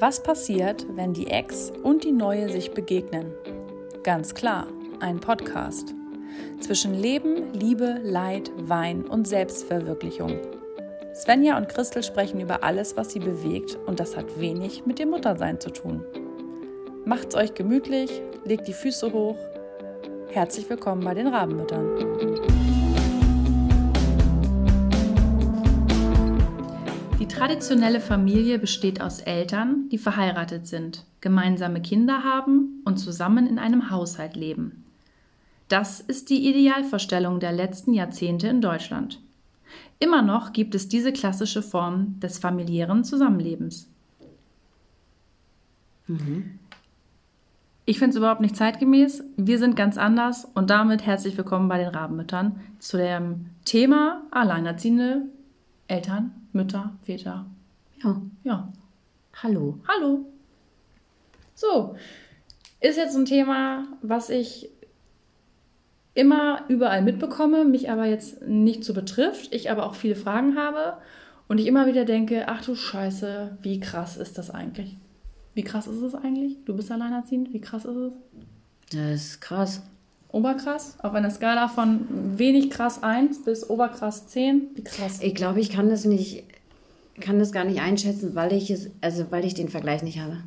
Was passiert, wenn die Ex und die Neue sich begegnen? Ganz klar, ein Podcast. Zwischen Leben, Liebe, Leid, Wein und Selbstverwirklichung. Svenja und Christel sprechen über alles, was sie bewegt und das hat wenig mit dem Muttersein zu tun. Macht's euch gemütlich, legt die Füße hoch. Herzlich willkommen bei den Rabenmüttern. Traditionelle Familie besteht aus Eltern, die verheiratet sind, gemeinsame Kinder haben und zusammen in einem Haushalt leben. Das ist die Idealvorstellung der letzten Jahrzehnte in Deutschland. Immer noch gibt es diese klassische Form des familiären Zusammenlebens. Mhm. Ich finde es überhaupt nicht zeitgemäß. Wir sind ganz anders und damit herzlich willkommen bei den Rabenmüttern zu dem Thema Alleinerziehende Eltern, Mütter, Väter. Ja. Ja. Hallo. Hallo. So, ist jetzt ein Thema, was ich immer überall mitbekomme, mich aber jetzt nicht so betrifft, ich aber auch viele Fragen habe und ich immer wieder denke, ach du Scheiße, wie krass ist das eigentlich? Wie krass ist es eigentlich? Du bist alleinerziehend, wie krass ist es? Das ist krass. Oberkrass? Auf einer Skala von wenig krass 1 bis oberkrass 10? Wie krass? Ich glaube, ich kann das nicht, kann das gar nicht einschätzen, weil ich es, also weil ich den Vergleich nicht habe.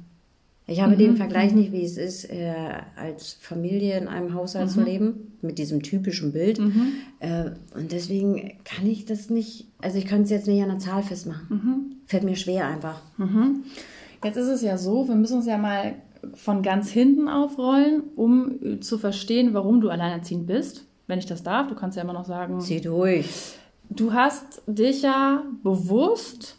Ich habe mhm. den Vergleich nicht, wie es ist, äh, als Familie in einem Haushalt mhm. zu leben, mit diesem typischen Bild. Mhm. Äh, und deswegen kann ich das nicht, also ich könnte es jetzt nicht an einer Zahl festmachen. Mhm. Fällt mir schwer einfach. Mhm. Jetzt ist es ja so, wir müssen uns ja mal von ganz hinten aufrollen, um zu verstehen, warum du alleinerziehend bist. Wenn ich das darf, du kannst ja immer noch sagen. Zieh durch. Du hast dich ja bewusst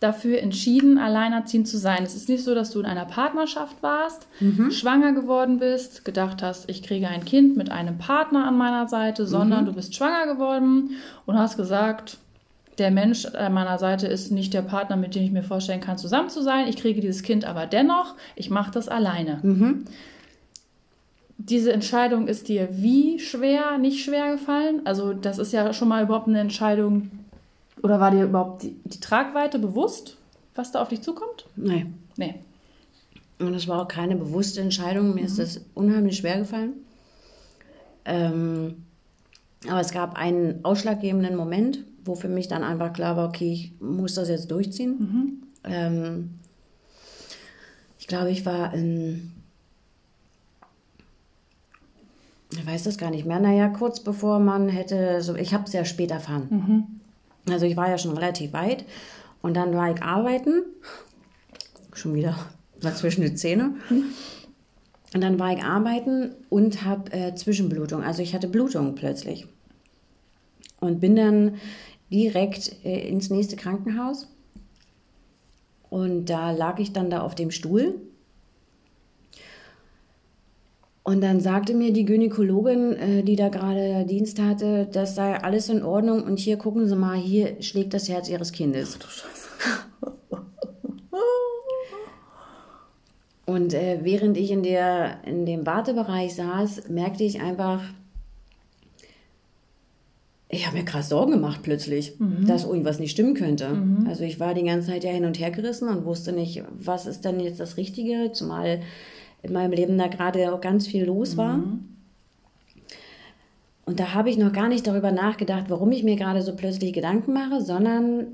dafür entschieden, alleinerziehend zu sein. Es ist nicht so, dass du in einer Partnerschaft warst, mhm. schwanger geworden bist, gedacht hast, ich kriege ein Kind mit einem Partner an meiner Seite, sondern mhm. du bist schwanger geworden und hast gesagt, der Mensch an meiner Seite ist nicht der Partner, mit dem ich mir vorstellen kann, zusammen zu sein. Ich kriege dieses Kind aber dennoch, ich mache das alleine. Mhm. Diese Entscheidung ist dir wie schwer, nicht schwer gefallen? Also das ist ja schon mal überhaupt eine Entscheidung, oder war dir überhaupt die, die Tragweite bewusst, was da auf dich zukommt? Nee. Nee. Und das war auch keine bewusste Entscheidung. Mir mhm. ist das unheimlich schwer gefallen. Ähm, aber es gab einen ausschlaggebenden Moment, wo für mich dann einfach klar war, okay, ich muss das jetzt durchziehen. Mhm. Ähm, ich glaube, ich war in, ich weiß das gar nicht mehr, naja, kurz bevor man hätte, so, ich habe es ja spät erfahren. Mhm. Also ich war ja schon relativ weit und dann war ich arbeiten, schon wieder dazwischen die Zähne. Und dann war ich arbeiten und habe äh, Zwischenblutung. Also ich hatte Blutung plötzlich. Und bin dann direkt äh, ins nächste Krankenhaus. Und da lag ich dann da auf dem Stuhl. Und dann sagte mir die Gynäkologin, äh, die da gerade Dienst hatte, das sei alles in Ordnung. Und hier gucken Sie mal, hier schlägt das Herz Ihres Kindes. Ach, du Scheiße. Und äh, während ich in, der, in dem Wartebereich saß, merkte ich einfach, ich habe mir krass Sorgen gemacht plötzlich, mhm. dass irgendwas nicht stimmen könnte. Mhm. Also ich war die ganze Zeit ja hin und her gerissen und wusste nicht, was ist denn jetzt das Richtige, zumal in meinem Leben da gerade auch ganz viel los war. Mhm. Und da habe ich noch gar nicht darüber nachgedacht, warum ich mir gerade so plötzlich Gedanken mache, sondern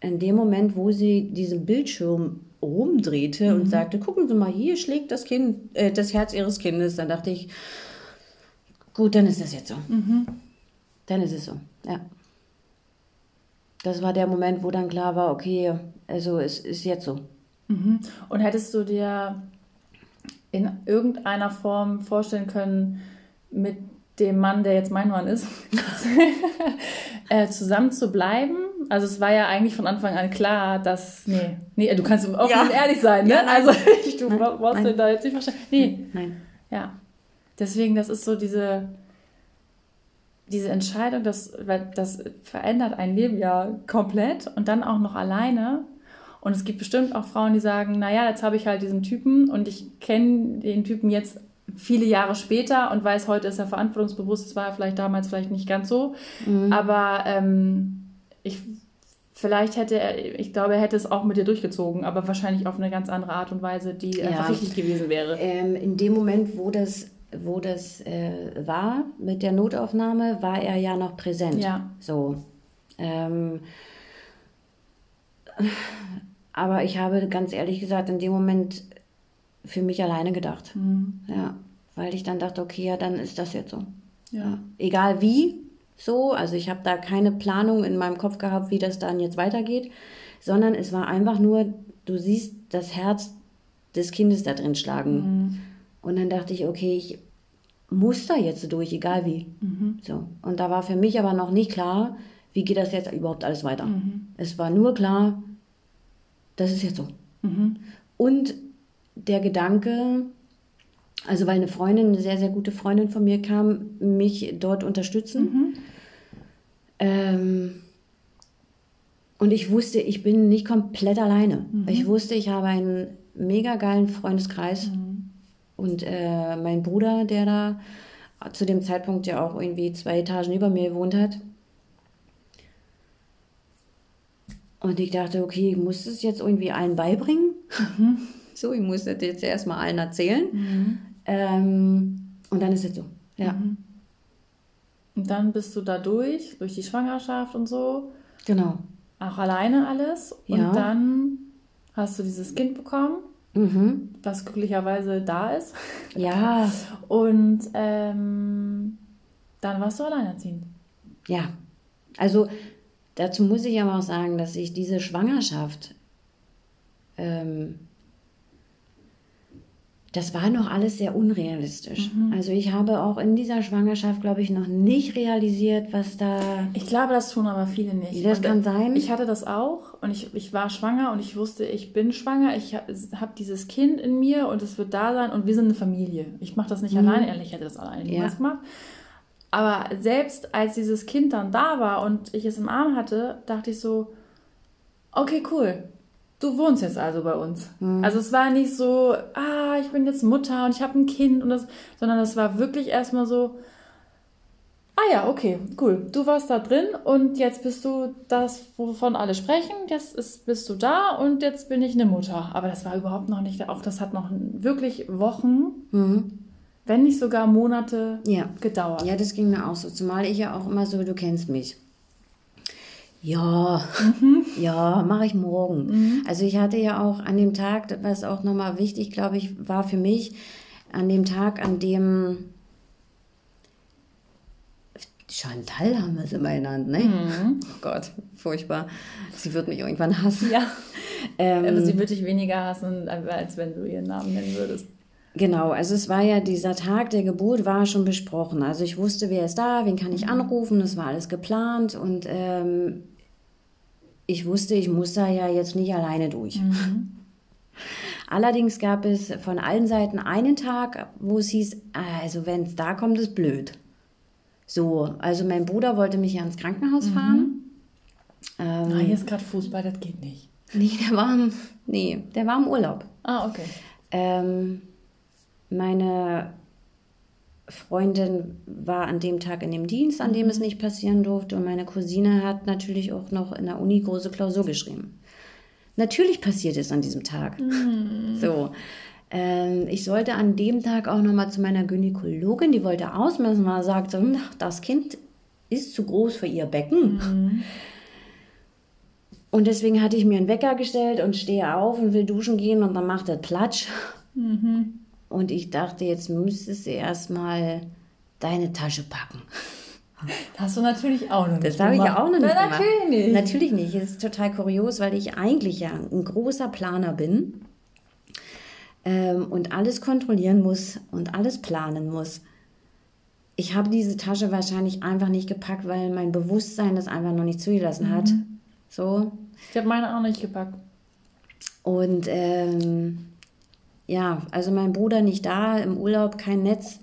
in dem Moment, wo sie diesen Bildschirm rumdrehte und mhm. sagte, gucken Sie mal, hier schlägt das Kind, äh, das Herz Ihres Kindes, dann dachte ich, gut, dann ist das jetzt so. Dann ist es so, ja. Das war der Moment, wo dann klar war, okay, also es ist jetzt so. Mhm. Und hättest du dir in irgendeiner Form vorstellen können, mit dem Mann, der jetzt mein Mann ist, äh, zusammen zu bleiben? Also es war ja eigentlich von Anfang an klar, dass nee, nee, du kannst offen ja. und ehrlich sein, ne? Ja, also ich, du brauchst dir da jetzt nicht verstehen. Nee, nein. Ja. Deswegen, das ist so diese diese Entscheidung, das, das verändert ein Leben ja komplett und dann auch noch alleine. Und es gibt bestimmt auch Frauen, die sagen, naja, jetzt habe ich halt diesen Typen und ich kenne den Typen jetzt viele Jahre später und weiß, heute ist er verantwortungsbewusst, das war er vielleicht damals vielleicht nicht ganz so. Mhm. Aber ähm, ich vielleicht hätte er, ich glaube, er hätte es auch mit dir durchgezogen, aber wahrscheinlich auf eine ganz andere Art und Weise, die ja. einfach richtig gewesen wäre. Ähm, in dem Moment, wo das, wo das äh, war mit der Notaufnahme, war er ja noch präsent. Ja. So. Ähm, aber ich habe ganz ehrlich gesagt in dem Moment für mich alleine gedacht. Mhm. Ja, weil ich dann dachte, okay, ja, dann ist das jetzt so. Ja. ja. Egal wie, so. Also ich habe da keine Planung in meinem Kopf gehabt, wie das dann jetzt weitergeht, sondern es war einfach nur, du siehst das Herz des Kindes da drin schlagen. Mhm. Und dann dachte ich, okay, ich muss da jetzt durch, egal wie. Mhm. So. Und da war für mich aber noch nicht klar, wie geht das jetzt überhaupt alles weiter. Mhm. Es war nur klar, das ist jetzt so. Mhm. Und der Gedanke, also weil eine Freundin, eine sehr, sehr gute Freundin von mir kam, mich dort unterstützen. Mhm. Ähm, und ich wusste, ich bin nicht komplett alleine. Mhm. Ich wusste, ich habe einen mega geilen Freundeskreis. Und äh, mein Bruder, der da zu dem Zeitpunkt ja auch irgendwie zwei Etagen über mir gewohnt hat. Und ich dachte, okay, ich muss es jetzt irgendwie allen beibringen. Mhm. So, ich muss das jetzt erstmal allen erzählen. Mhm. Ähm, und dann ist es so. Ja. Mhm. Und dann bist du da durch, durch die Schwangerschaft und so. Genau. Auch alleine alles. Und ja. dann hast du dieses Kind bekommen, mhm. was glücklicherweise da ist. Ja. Und ähm, dann warst du alleinerziehend. Ja. Also dazu muss ich aber auch sagen, dass ich diese Schwangerschaft ähm, das war noch alles sehr unrealistisch. Mhm. Also ich habe auch in dieser Schwangerschaft, glaube ich, noch nicht realisiert, was da. Ich glaube, das tun aber viele nicht. Das und kann sein. Ich hatte das auch und ich, ich war schwanger und ich wusste, ich bin schwanger, ich habe dieses Kind in mir und es wird da sein und wir sind eine Familie. Ich mache das nicht mhm. alleine, ehrlich, ich hätte das alleine niemals ja. gemacht. Aber selbst als dieses Kind dann da war und ich es im Arm hatte, dachte ich so, okay, cool du wohnst jetzt also bei uns. Mhm. Also es war nicht so, ah, ich bin jetzt Mutter und ich habe ein Kind und das, sondern es war wirklich erstmal so, ah ja, okay, cool. Du warst da drin und jetzt bist du das, wovon alle sprechen. Jetzt ist, bist du da und jetzt bin ich eine Mutter. Aber das war überhaupt noch nicht, auch das hat noch wirklich Wochen, mhm. wenn nicht sogar Monate ja. gedauert. Ja, das ging mir auch so. Zumal ich ja auch immer so, du kennst mich. Ja, mhm. ja, mache ich morgen. Mhm. Also ich hatte ja auch an dem Tag, was auch nochmal wichtig, glaube ich, war für mich, an dem Tag, an dem Chantal haben wir es immer genannt, ne? Mhm. Oh Gott, furchtbar. Sie wird mich irgendwann hassen. Ja. Ähm, Aber sie würde dich weniger hassen, als wenn du ihren Namen nennen würdest. Genau, also es war ja dieser Tag der Geburt war schon besprochen. Also ich wusste, wer ist da, wen kann ich mhm. anrufen, das war alles geplant und ähm, ich wusste, ich muss da ja jetzt nicht alleine durch. Mhm. Allerdings gab es von allen Seiten einen Tag, wo es hieß, also wenn es da kommt, ist blöd. So, also mein Bruder wollte mich ja ins Krankenhaus mhm. fahren. Ähm, Na, hier ist gerade Fußball, das geht nicht. Nee, der war im, nee, der war im Urlaub. Ah, okay. Ähm, meine Freundin war an dem Tag in dem Dienst, an dem es mhm. nicht passieren durfte. Und meine Cousine hat natürlich auch noch in der Uni große Klausur geschrieben. Natürlich passiert es an diesem Tag. Mhm. So. Ähm, ich sollte an dem Tag auch noch mal zu meiner Gynäkologin, die wollte ausmessen, weil sagte, hm, das Kind ist zu groß für ihr Becken. Mhm. Und deswegen hatte ich mir einen Wecker gestellt und stehe auf und will duschen gehen und dann macht er Platsch. Mhm. Und ich dachte, jetzt müsstest du erstmal deine Tasche packen. Das hast du natürlich auch noch nicht Das habe ich ja auch noch nicht Na, gemacht. Natürlich nicht. Natürlich nicht. Es ist total kurios, weil ich eigentlich ja ein großer Planer bin ähm, und alles kontrollieren muss und alles planen muss. Ich habe diese Tasche wahrscheinlich einfach nicht gepackt, weil mein Bewusstsein das einfach noch nicht zugelassen hat. Mhm. So. Ich habe meine auch nicht gepackt. Und ähm, ja, also mein Bruder nicht da, im Urlaub kein Netz.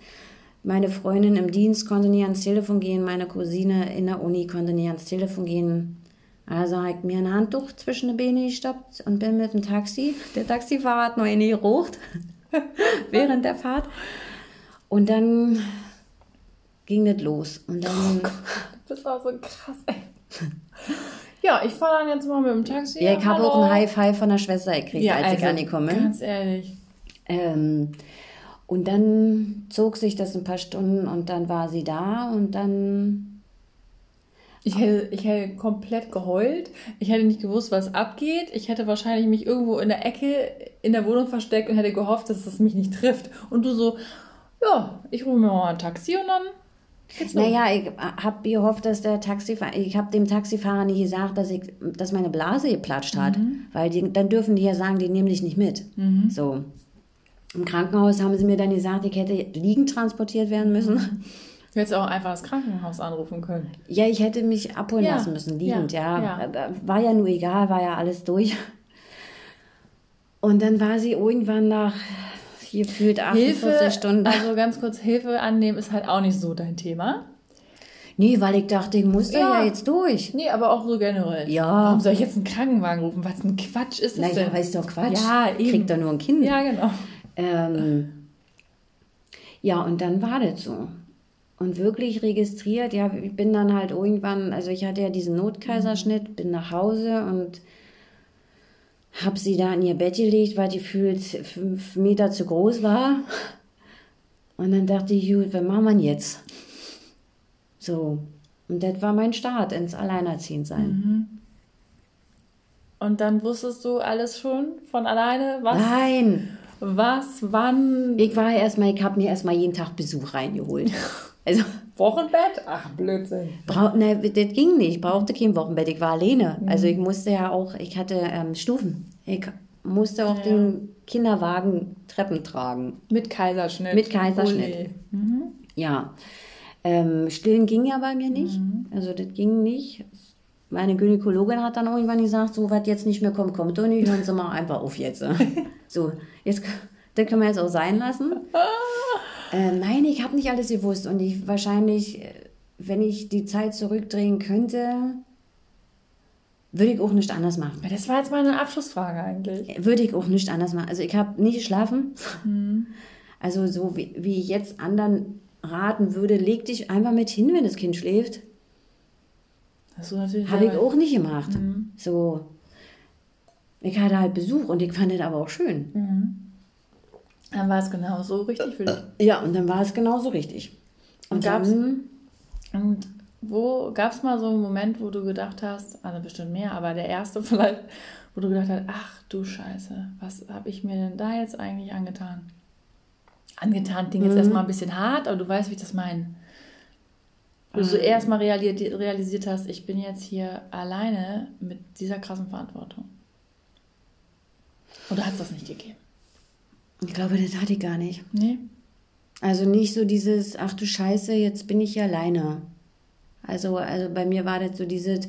Meine Freundin im Dienst konnte nie ans Telefon gehen, meine Cousine in der Uni konnte nie ans Telefon gehen. Also habe ich mir ein Handtuch zwischen die Beine gestoppt und bin mit dem Taxi. Der Taxifahrer hat noch nie gerucht während der Fahrt. Und dann ging das los. Und dann. Oh das war so krass, ey. Ja, ich fahre dann jetzt mal mit dem Taxi. Ja, ich habe auch ein High Five von der Schwester gekriegt, Ja, als ich also, angekommen bin. Ganz ehrlich. Ähm, und dann zog sich das ein paar Stunden und dann war sie da und dann. Ich hätte, ich hätte komplett geheult. Ich hätte nicht gewusst, was abgeht. Ich hätte wahrscheinlich mich irgendwo in der Ecke in der Wohnung versteckt und hätte gehofft, dass es mich nicht trifft. Und du so, ja, ich rufe mir mal ein Taxi und dann geht's los. Naja, ich habe gehofft, dass der Taxifahrer, ich habe dem Taxifahrer nie gesagt, dass, ich, dass meine Blase geplatscht hat. Weil die, dann dürfen die ja sagen, die nehmen dich nicht mit. So. Im Krankenhaus haben sie mir dann gesagt, ich hätte liegend transportiert werden müssen. Du hättest auch einfach das Krankenhaus anrufen können. Ja, ich hätte mich abholen Ja, lassen müssen, liegend, ja, ja. ja. Aber War ja nur egal, war ja alles durch. Und dann war sie irgendwann nach gefühlt 48 Hilfe, Stunden also ganz kurz, Hilfe annehmen ist halt auch nicht so dein Thema. Nee, weil ich dachte, ich muss da Ja. ja jetzt durch. Nee, aber auch so generell. Ja. Warum soll ich jetzt einen Krankenwagen rufen? Was ein Quatsch ist das Naja, denn? ist doch Quatsch. Ja, eben. Kriegt doch nur ein Kind. Ja, genau. Ähm, ja, und dann war das so. Und wirklich registriert, ja, ich bin dann halt irgendwann, also ich hatte ja diesen Notkaiserschnitt, bin nach Hause und habe sie da in ihr Bett gelegt, weil die fühlt fünf Meter zu groß war. Und dann dachte ich, gut, was machen wir jetzt? So. Und das war mein Start ins Alleinerziehendsein. Und dann wusstest du alles schon von alleine, was, Nein! Was, wann, Ich war erstmal, ich habe mir erstmal jeden Tag Besuch reingeholt. Also, Wochenbett? Ach, Blödsinn. brauch, ne, das ging nicht. Ich brauchte kein Wochenbett. Ich war alleine. Also, ich musste ja auch, ich hatte ähm, Stufen. Ich musste auch den Kinderwagen Treppen tragen. Mit Kaiserschnitt. Mit Kaiserschnitt. Mhm. Ja. Ähm, stillen ging ja bei mir nicht. Also, das ging nicht. Meine Gynäkologin hat dann irgendwann gesagt, so was jetzt nicht mehr kommt, kommt doch nicht, hören Sie mal einfach auf jetzt. so, jetzt, das können wir jetzt auch sein lassen. Äh, nein, ich habe nicht alles gewusst und ich wahrscheinlich, äh, wenn ich die Zeit zurückdrehen könnte, würde ich auch nicht anders machen. Das war jetzt meine Abschlussfrage eigentlich. Würde ich auch nicht anders machen. Also ich habe nicht geschlafen. Also so wie, wie ich jetzt anderen raten würde, leg dich einfach mit hin, wenn das Kind schläft. Hast du natürlich Habe ich auch nicht gemacht. So. Ich hatte halt Besuch und ich fand das aber auch schön. Dann war es genau so richtig für dich. Ja, und dann war es genauso richtig. Und, Und gab's- dann, Und wo gab es mal so einen Moment, wo du gedacht hast, also bestimmt mehr, aber der erste vielleicht, wo du gedacht hast, ach du Scheiße, was habe ich mir denn da jetzt eigentlich angetan? Angetan klingt jetzt Mhm. erstmal ein bisschen hart, aber du weißt, wie ich das meine. Wo du so Ähm. erstmal realisiert, realisiert hast, ich bin jetzt hier alleine mit dieser krassen Verantwortung. Oder hat es das nicht gegeben? ich glaube, das hatte ich gar nicht. Nee? Also nicht so dieses, ach du Scheiße, jetzt bin ich hier alleine. Also, also bei mir war das so dieses,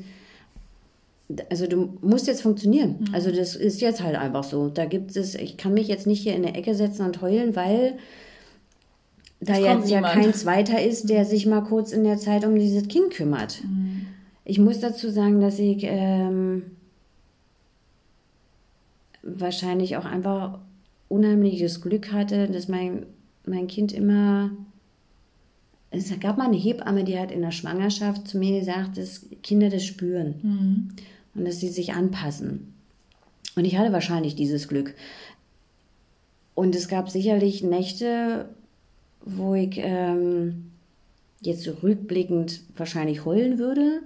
also du musst jetzt funktionieren. Also das ist jetzt halt einfach so. Da gibt es, ich kann mich jetzt nicht hier in der Ecke setzen und heulen, weil da Es jetzt ja kein Zweiter ist, der sich mal kurz in der Zeit um dieses Kind kümmert. Ich muss dazu sagen, dass ich ähm, wahrscheinlich auch einfach unheimliches Glück hatte, dass mein, mein Kind immer. Es gab mal eine Hebamme, die hat in der Schwangerschaft zu mir gesagt, dass Kinder das spüren und dass sie sich anpassen. Und ich hatte wahrscheinlich dieses Glück. Und es gab sicherlich Nächte, wo ich ähm, jetzt so rückblickend wahrscheinlich heulen würde.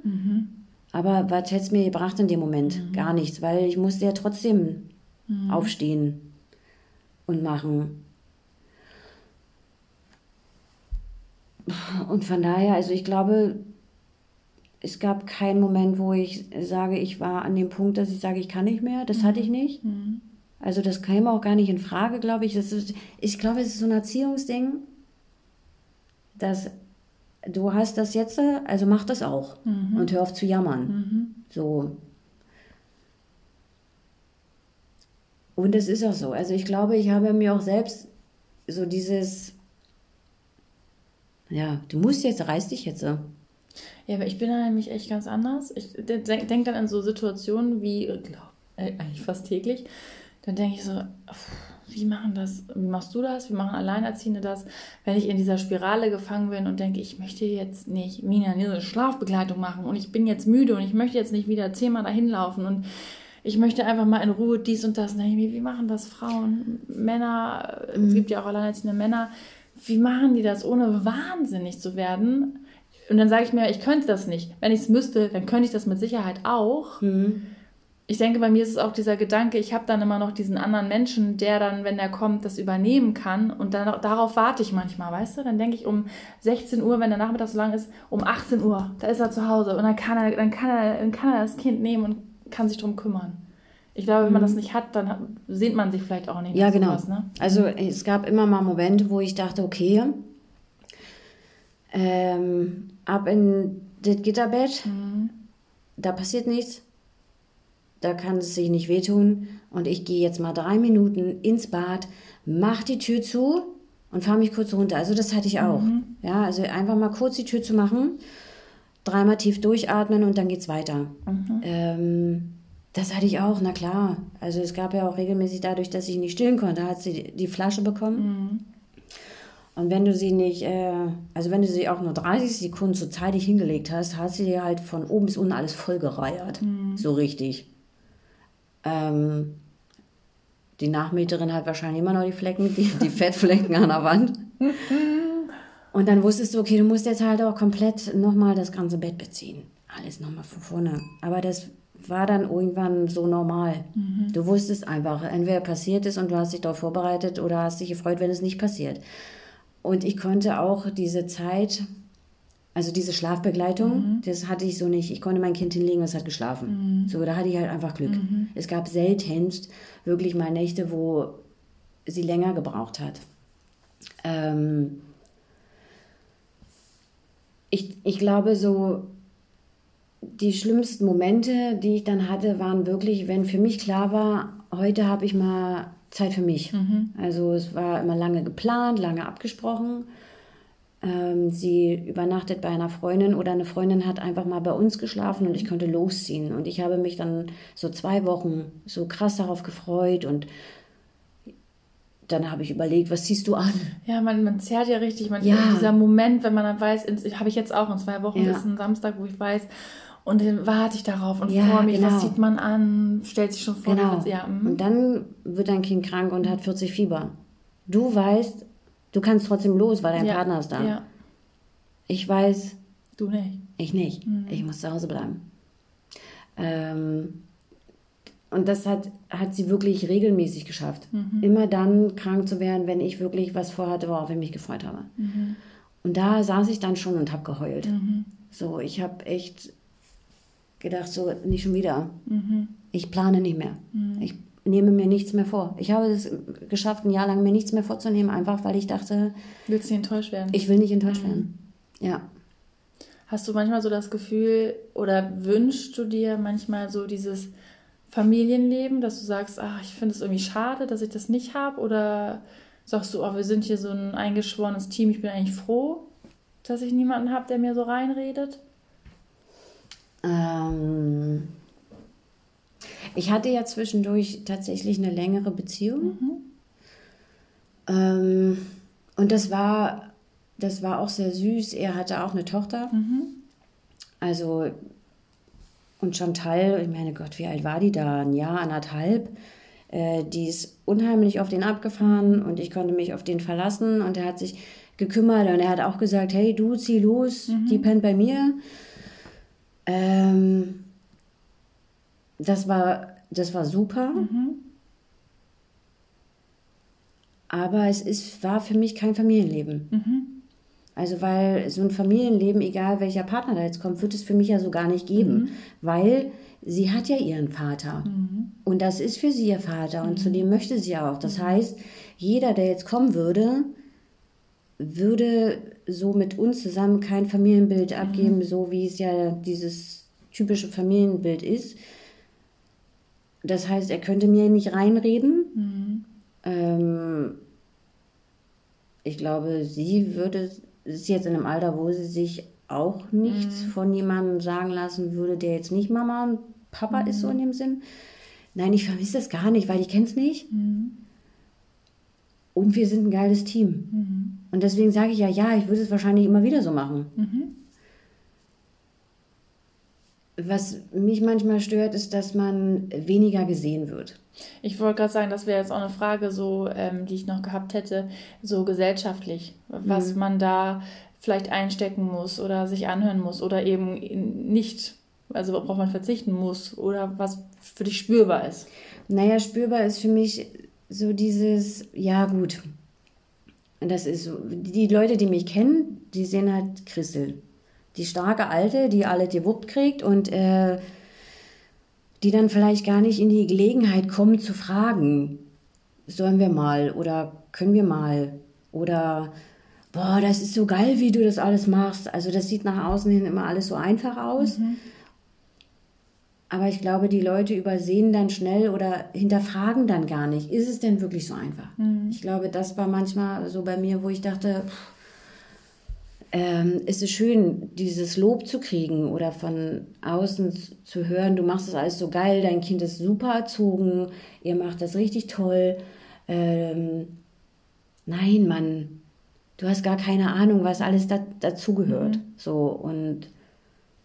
Aber was hätte es mir gebracht in dem Moment? Gar nichts, weil ich musste ja trotzdem aufstehen und machen. Und von daher, also ich glaube, es gab keinen Moment, wo ich sage, ich war an dem Punkt, dass ich sage, ich kann nicht mehr. Das hatte ich nicht. Also das käme auch gar nicht in Frage, glaube ich. Das ist, ich glaube, es ist so ein Erziehungsding, dass du hast das jetzt, also mach das auch und hör auf zu jammern. So. Und es ist auch so. Also ich glaube, ich habe mir auch selbst so dieses, ja, du musst jetzt, reiß dich jetzt. Ja, aber ich bin da nämlich echt ganz anders. Ich denke dann an so Situationen wie, glaub, äh, eigentlich fast täglich. Dann denke ich so, wie machen das, wie machst du das, wie machen Alleinerziehende das, wenn ich in dieser Spirale gefangen bin und denke, ich möchte jetzt nicht Mina diese Schlafbegleitung machen und ich bin jetzt müde und ich möchte jetzt nicht wieder zehnmal dahin laufen und ich möchte einfach mal in Ruhe dies und das. wie machen das Frauen, Männer, mhm. es gibt ja auch alleinerziehende Männer, wie machen die das, ohne wahnsinnig zu werden? Und dann sage ich mir, ich könnte das nicht. Wenn ich es müsste, dann könnte ich das mit Sicherheit auch. Mhm ich denke, bei mir ist es auch dieser Gedanke, ich habe dann immer noch diesen anderen Menschen, der dann, wenn er kommt, das übernehmen kann. Und dann, darauf warte ich manchmal, weißt du? Dann denke ich um 16 Uhr, wenn der Nachmittag so lang ist, um 18 Uhr, da ist er zu Hause. Und dann kann er, dann kann er, dann kann er das Kind nehmen und kann sich darum kümmern. Ich glaube, wenn man das mhm. nicht hat, dann sehnt man sich vielleicht auch nicht. Ja, genau. Sowas, ne? Also es gab immer mal Momente, wo ich dachte, okay, ähm, ab in das Gitterbett, mhm. da passiert nichts da kann es sich nicht wehtun. Und ich gehe jetzt mal drei Minuten ins Bad, mach die Tür zu und fahre mich kurz runter. Also das hatte ich auch. Mhm. Ja, also einfach mal kurz die Tür zu machen, dreimal tief durchatmen und dann geht's weiter. Mhm. Ähm, das hatte ich auch, na klar. Also es gab ja auch regelmäßig dadurch, dass ich nicht stillen konnte, hat sie die Flasche bekommen. Mhm. Und wenn du sie nicht, äh, also wenn du sie auch nur 30 Sekunden so zeitig hingelegt hast, hast sie dir halt von oben bis unten alles vollgereiert. Mhm. So richtig. Ähm, die Nachmieterin hat wahrscheinlich immer noch die Flecken, die, die Fettflecken an der Wand. Und dann wusstest du, okay, du musst jetzt halt auch komplett nochmal das ganze Bett beziehen. Alles nochmal von vorne. Aber das war dann irgendwann so normal. Mhm. Du wusstest einfach, entweder passiert es und du hast dich darauf vorbereitet oder hast dich gefreut, wenn es nicht passiert. Und ich konnte auch diese Zeit also diese Schlafbegleitung, mhm. das hatte ich so nicht. Ich konnte mein Kind hinlegen und es hat geschlafen. Mhm. So, da hatte ich halt einfach Glück. Mhm. Es gab seltenst wirklich mal Nächte, wo sie länger gebraucht hat. Ähm ich, ich glaube, so die schlimmsten Momente, die ich dann hatte, waren wirklich, wenn für mich klar war, heute habe ich mal Zeit für mich. Mhm. Also es war immer lange geplant, lange abgesprochen. Ähm, sie übernachtet bei einer Freundin oder eine Freundin hat einfach mal bei uns geschlafen und ich konnte losziehen. Und ich habe mich dann so zwei Wochen so krass darauf gefreut und dann habe ich überlegt, was ziehst du an? Ja, man, man zerrt ja richtig. Man, ja. Dieser Moment, wenn man dann weiß, habe ich jetzt auch in zwei Wochen, ja. ist ein Samstag, wo ich weiß, und dann warte ich darauf und ja, freue mich, genau. was sieht man an, stellt sich schon vor. Genau. Ja, mhm. und dann wird dein Kind krank und hat 40 Fieber. Du weißt, Du kannst trotzdem los, weil dein ja. Partner ist da. Ja. Ich weiß. Du nicht. Ich nicht. Mhm. Ich muss zu Hause bleiben. Ähm, und das hat, hat sie wirklich regelmäßig geschafft. Mhm. Immer dann krank zu werden, wenn ich wirklich was vorhatte, worauf ich mich gefreut habe. Mhm. Und da saß ich dann schon und habe geheult. Mhm. So, ich habe echt gedacht, so, nicht schon wieder. Mhm. Ich plane nicht mehr. Mhm. Ich nehme mir nichts mehr vor. Ich habe es geschafft, ein Jahr lang mir nichts mehr vorzunehmen, einfach weil ich dachte. Willst du nicht enttäuscht werden? Ich will nicht enttäuscht mhm. werden. Ja. Hast du manchmal so das Gefühl oder wünschst du dir manchmal so dieses Familienleben, dass du sagst, ach, ich finde es irgendwie schade, dass ich das nicht habe? Oder sagst du, oh, wir sind hier so ein eingeschworenes Team, ich bin eigentlich froh, dass ich niemanden habe, der mir so reinredet? Ähm ich hatte ja zwischendurch tatsächlich eine längere Beziehung. Mhm. Ähm, und das war, das war auch sehr süß. Er hatte auch eine Tochter. Mhm. Also, und Chantal, ich meine Gott, wie alt war die da? Ein Jahr, anderthalb. Äh, die ist unheimlich auf den abgefahren und ich konnte mich auf den verlassen und er hat sich gekümmert und er hat auch gesagt, hey, du zieh los, mhm. die pennt bei mir. Ähm, das war, das war super. Mhm. Aber es ist, war für mich kein Familienleben. Mhm. Also, weil so ein Familienleben, egal welcher Partner da jetzt kommt, wird es für mich ja so gar nicht geben. Mhm. Weil sie hat ja ihren Vater. Mhm. Und das ist für sie ihr Vater. Und zu mhm. dem möchte sie auch. Das mhm. heißt, jeder, der jetzt kommen würde, würde so mit uns zusammen kein Familienbild abgeben, mhm. so wie es ja dieses typische Familienbild ist. Das heißt, er könnte mir nicht reinreden. Mhm. Ähm, ich glaube, sie würde, ist jetzt in einem Alter, wo sie sich auch nichts mhm. von jemandem sagen lassen würde, der jetzt nicht Mama und Papa mhm. ist, so in dem Sinn. Nein, ich vermisse das gar nicht, weil ich kenne es nicht. Mhm. Und wir sind ein geiles Team. Mhm. Und deswegen sage ich ja, ja, ich würde es wahrscheinlich immer wieder so machen. Was mich manchmal stört, ist, dass man weniger gesehen wird. Ich wollte gerade sagen, das wäre jetzt auch eine Frage, so, ähm, die ich noch gehabt hätte, so gesellschaftlich, was mhm. man da vielleicht einstecken muss oder sich anhören muss oder eben nicht, also worauf man verzichten muss oder was für dich spürbar ist. Naja, spürbar ist für mich so dieses, ja gut, das ist so, die Leute, die mich kennen, die sehen halt Christel. Die starke Alte, die alle gewuppt kriegt und äh, die dann vielleicht gar nicht in die Gelegenheit kommen zu fragen, sollen wir mal oder können wir mal oder boah, das ist so geil, wie du das alles machst. Also das sieht nach außen hin immer alles so einfach aus. Mhm. Aber ich glaube, die Leute übersehen dann schnell oder hinterfragen dann gar nicht, ist es denn wirklich so einfach? Mhm. Ich glaube, das war manchmal so bei mir, wo ich dachte, pff, ähm, ist es schön, dieses Lob zu kriegen oder von außen zu hören, du machst das alles so geil, dein Kind ist super erzogen, ihr macht das richtig toll. Ähm, nein, Mann, du hast gar keine Ahnung, was alles da, dazugehört. Mhm. So, und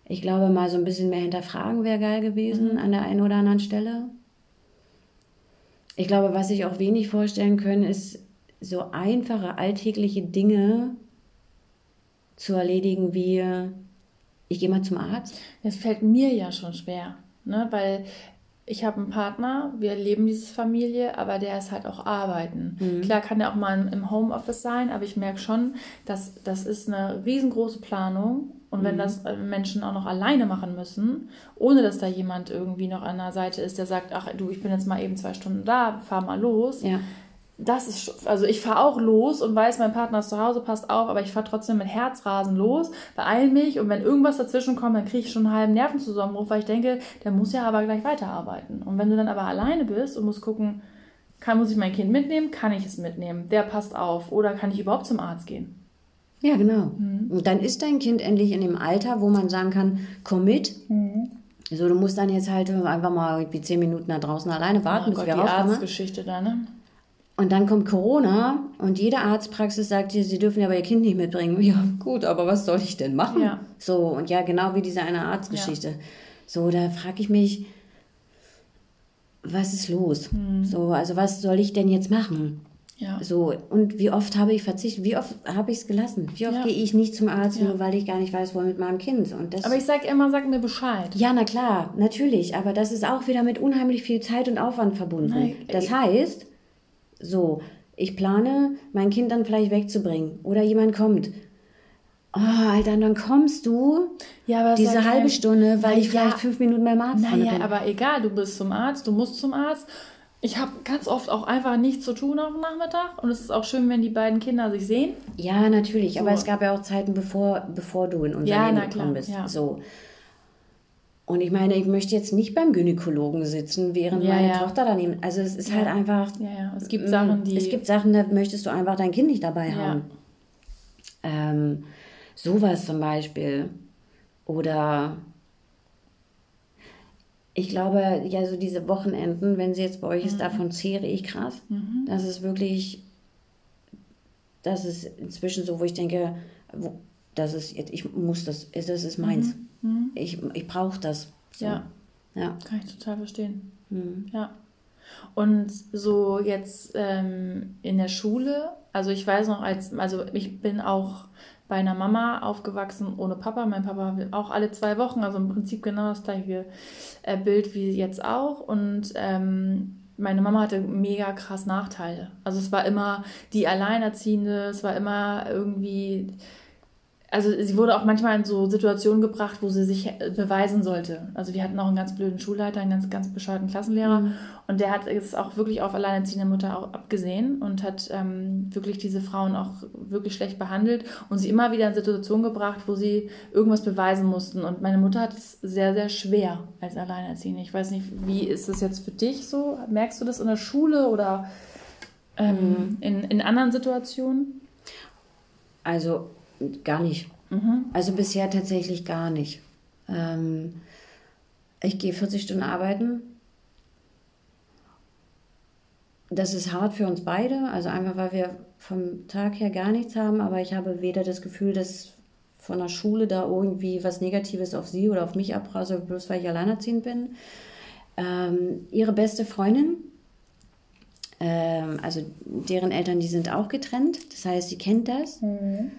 ich glaube, mal so ein bisschen mehr hinterfragen wäre geil gewesen mhm. an der einen oder anderen Stelle. Ich glaube, was sich auch wenig vorstellen können, ist so einfache alltägliche Dinge zu erledigen wie, ich gehe mal zum Arzt? Das fällt mir ja schon schwer, ne? weil ich habe einen Partner, wir leben diese Familie, aber der ist halt auch arbeiten. Mhm. Klar kann er auch mal im Homeoffice sein, aber ich merke schon, dass das ist eine riesengroße Planung. Und wenn mhm. das äh, Menschen auch noch alleine machen müssen, ohne dass da jemand irgendwie noch an der Seite ist, der sagt, ach du, ich bin jetzt mal eben zwei Stunden da, fahr mal los, ja das ist, also ich fahre auch los und weiß, mein Partner ist zu Hause, passt auf, aber ich fahre trotzdem mit Herzrasen los, beeil mich und wenn irgendwas dazwischen kommt, dann kriege ich schon einen halben Nervenzusammenbruch, weil ich denke, der muss ja aber gleich weiterarbeiten. Und wenn du dann aber alleine bist und musst gucken, kann, muss ich mein Kind mitnehmen, kann ich es mitnehmen, wer passt auf oder kann ich überhaupt zum Arzt gehen? Ja, genau. Mhm. Und dann ist dein Kind endlich in dem Alter, wo man sagen kann, komm mit. Mhm. So, du musst dann jetzt halt einfach mal wie zehn Minuten da draußen alleine warten, oh bis Gott, wir die Arztgeschichte da, ne? Und dann kommt Corona und jede Arztpraxis sagt dir, sie dürfen ja aber ihr Kind nicht mitbringen. Ja, gut, aber was soll ich denn machen? Ja. So, und ja, genau wie diese eine Arztgeschichte. Ja. So, da frage ich mich, was ist los? Hm. So, also was soll ich denn jetzt machen? Ja. So, und wie oft habe ich verzichtet? Wie oft habe ich es gelassen? Wie oft ja. gehe ich nicht zum Arzt, ja. nur weil ich gar nicht weiß, wo mit meinem Kind? Und das, aber ich sage immer, sag mir Bescheid. Ja, na klar, natürlich. Aber das ist auch wieder mit unheimlich viel Zeit und Aufwand verbunden. Nein, das heißt, so, ich plane, mein Kind dann vielleicht wegzubringen oder jemand kommt. Oh, Alter, dann kommst du ja, diese halbe Stunde, weil ich vielleicht fünf Minuten beim Arzt naja, bin. aber egal, du bist zum Arzt, du musst zum Arzt. Ich habe ganz oft auch einfach nichts zu tun auf dem Nachmittag und es ist auch schön, wenn die beiden Kinder sich sehen. Ja, natürlich, so. aber es gab ja auch Zeiten, bevor, bevor du in unser ja, Leben gekommen bist. Ja. So. Und ich meine, ich möchte jetzt nicht beim Gynäkologen sitzen, während ja, meine ja. Tochter daneben. Also es ist ja. halt einfach. Ja, ja. Es gibt Sachen, die. Es gibt Sachen, da möchtest du einfach dein Kind nicht dabei haben. Ähm, sowas zum Beispiel. Oder ich glaube, ja, so diese Wochenenden, wenn sie jetzt bei euch mhm. ist, davon zehre ich krass. Mhm. Das ist wirklich, das ist inzwischen so, wo ich denke, wo, das ist jetzt, ich muss das, das ist meins. Mhm. Mhm. Ich, ich brauche das. So. Ja. ja. Kann ich total verstehen. Mhm. Ja. Und so jetzt ähm, in der Schule, also ich weiß noch, als, also ich bin auch bei einer Mama aufgewachsen ohne Papa. Mein Papa auch alle zwei Wochen, also im Prinzip genau das gleiche äh, Bild wie jetzt auch. Und ähm, meine Mama hatte mega krass Nachteile. Also es war immer die Alleinerziehende, es war immer irgendwie also sie wurde auch manchmal in so Situationen gebracht, wo sie sich äh, beweisen sollte. Also wir hatten auch einen ganz blöden Schulleiter, einen ganz, ganz bescheuerten Klassenlehrer mhm. und der hat es auch wirklich auf alleinerziehende Mutter auch abgesehen und hat ähm, wirklich diese Frauen auch wirklich schlecht behandelt und sie immer wieder in Situationen gebracht, wo sie irgendwas beweisen mussten. Und meine Mutter hat es sehr, sehr schwer als Alleinerziehende. Ich weiß nicht, wie ist das jetzt für dich so? Merkst du das in der Schule oder ähm, mhm. in, in anderen Situationen? Also Gar nicht. Mhm. Also bisher tatsächlich gar nicht. Ähm, ich gehe 40 Stunden arbeiten das ist hart für uns beide. Also einfach, weil wir vom Tag her gar nichts haben, aber ich habe weder das Gefühl, dass von der Schule da irgendwie was Negatives auf sie oder auf mich abprase, bloß weil ich alleinerziehend bin. Ähm, ihre beste Freundin, ähm, also deren Eltern, die sind auch getrennt. Das heißt, sie kennt das. Mhm.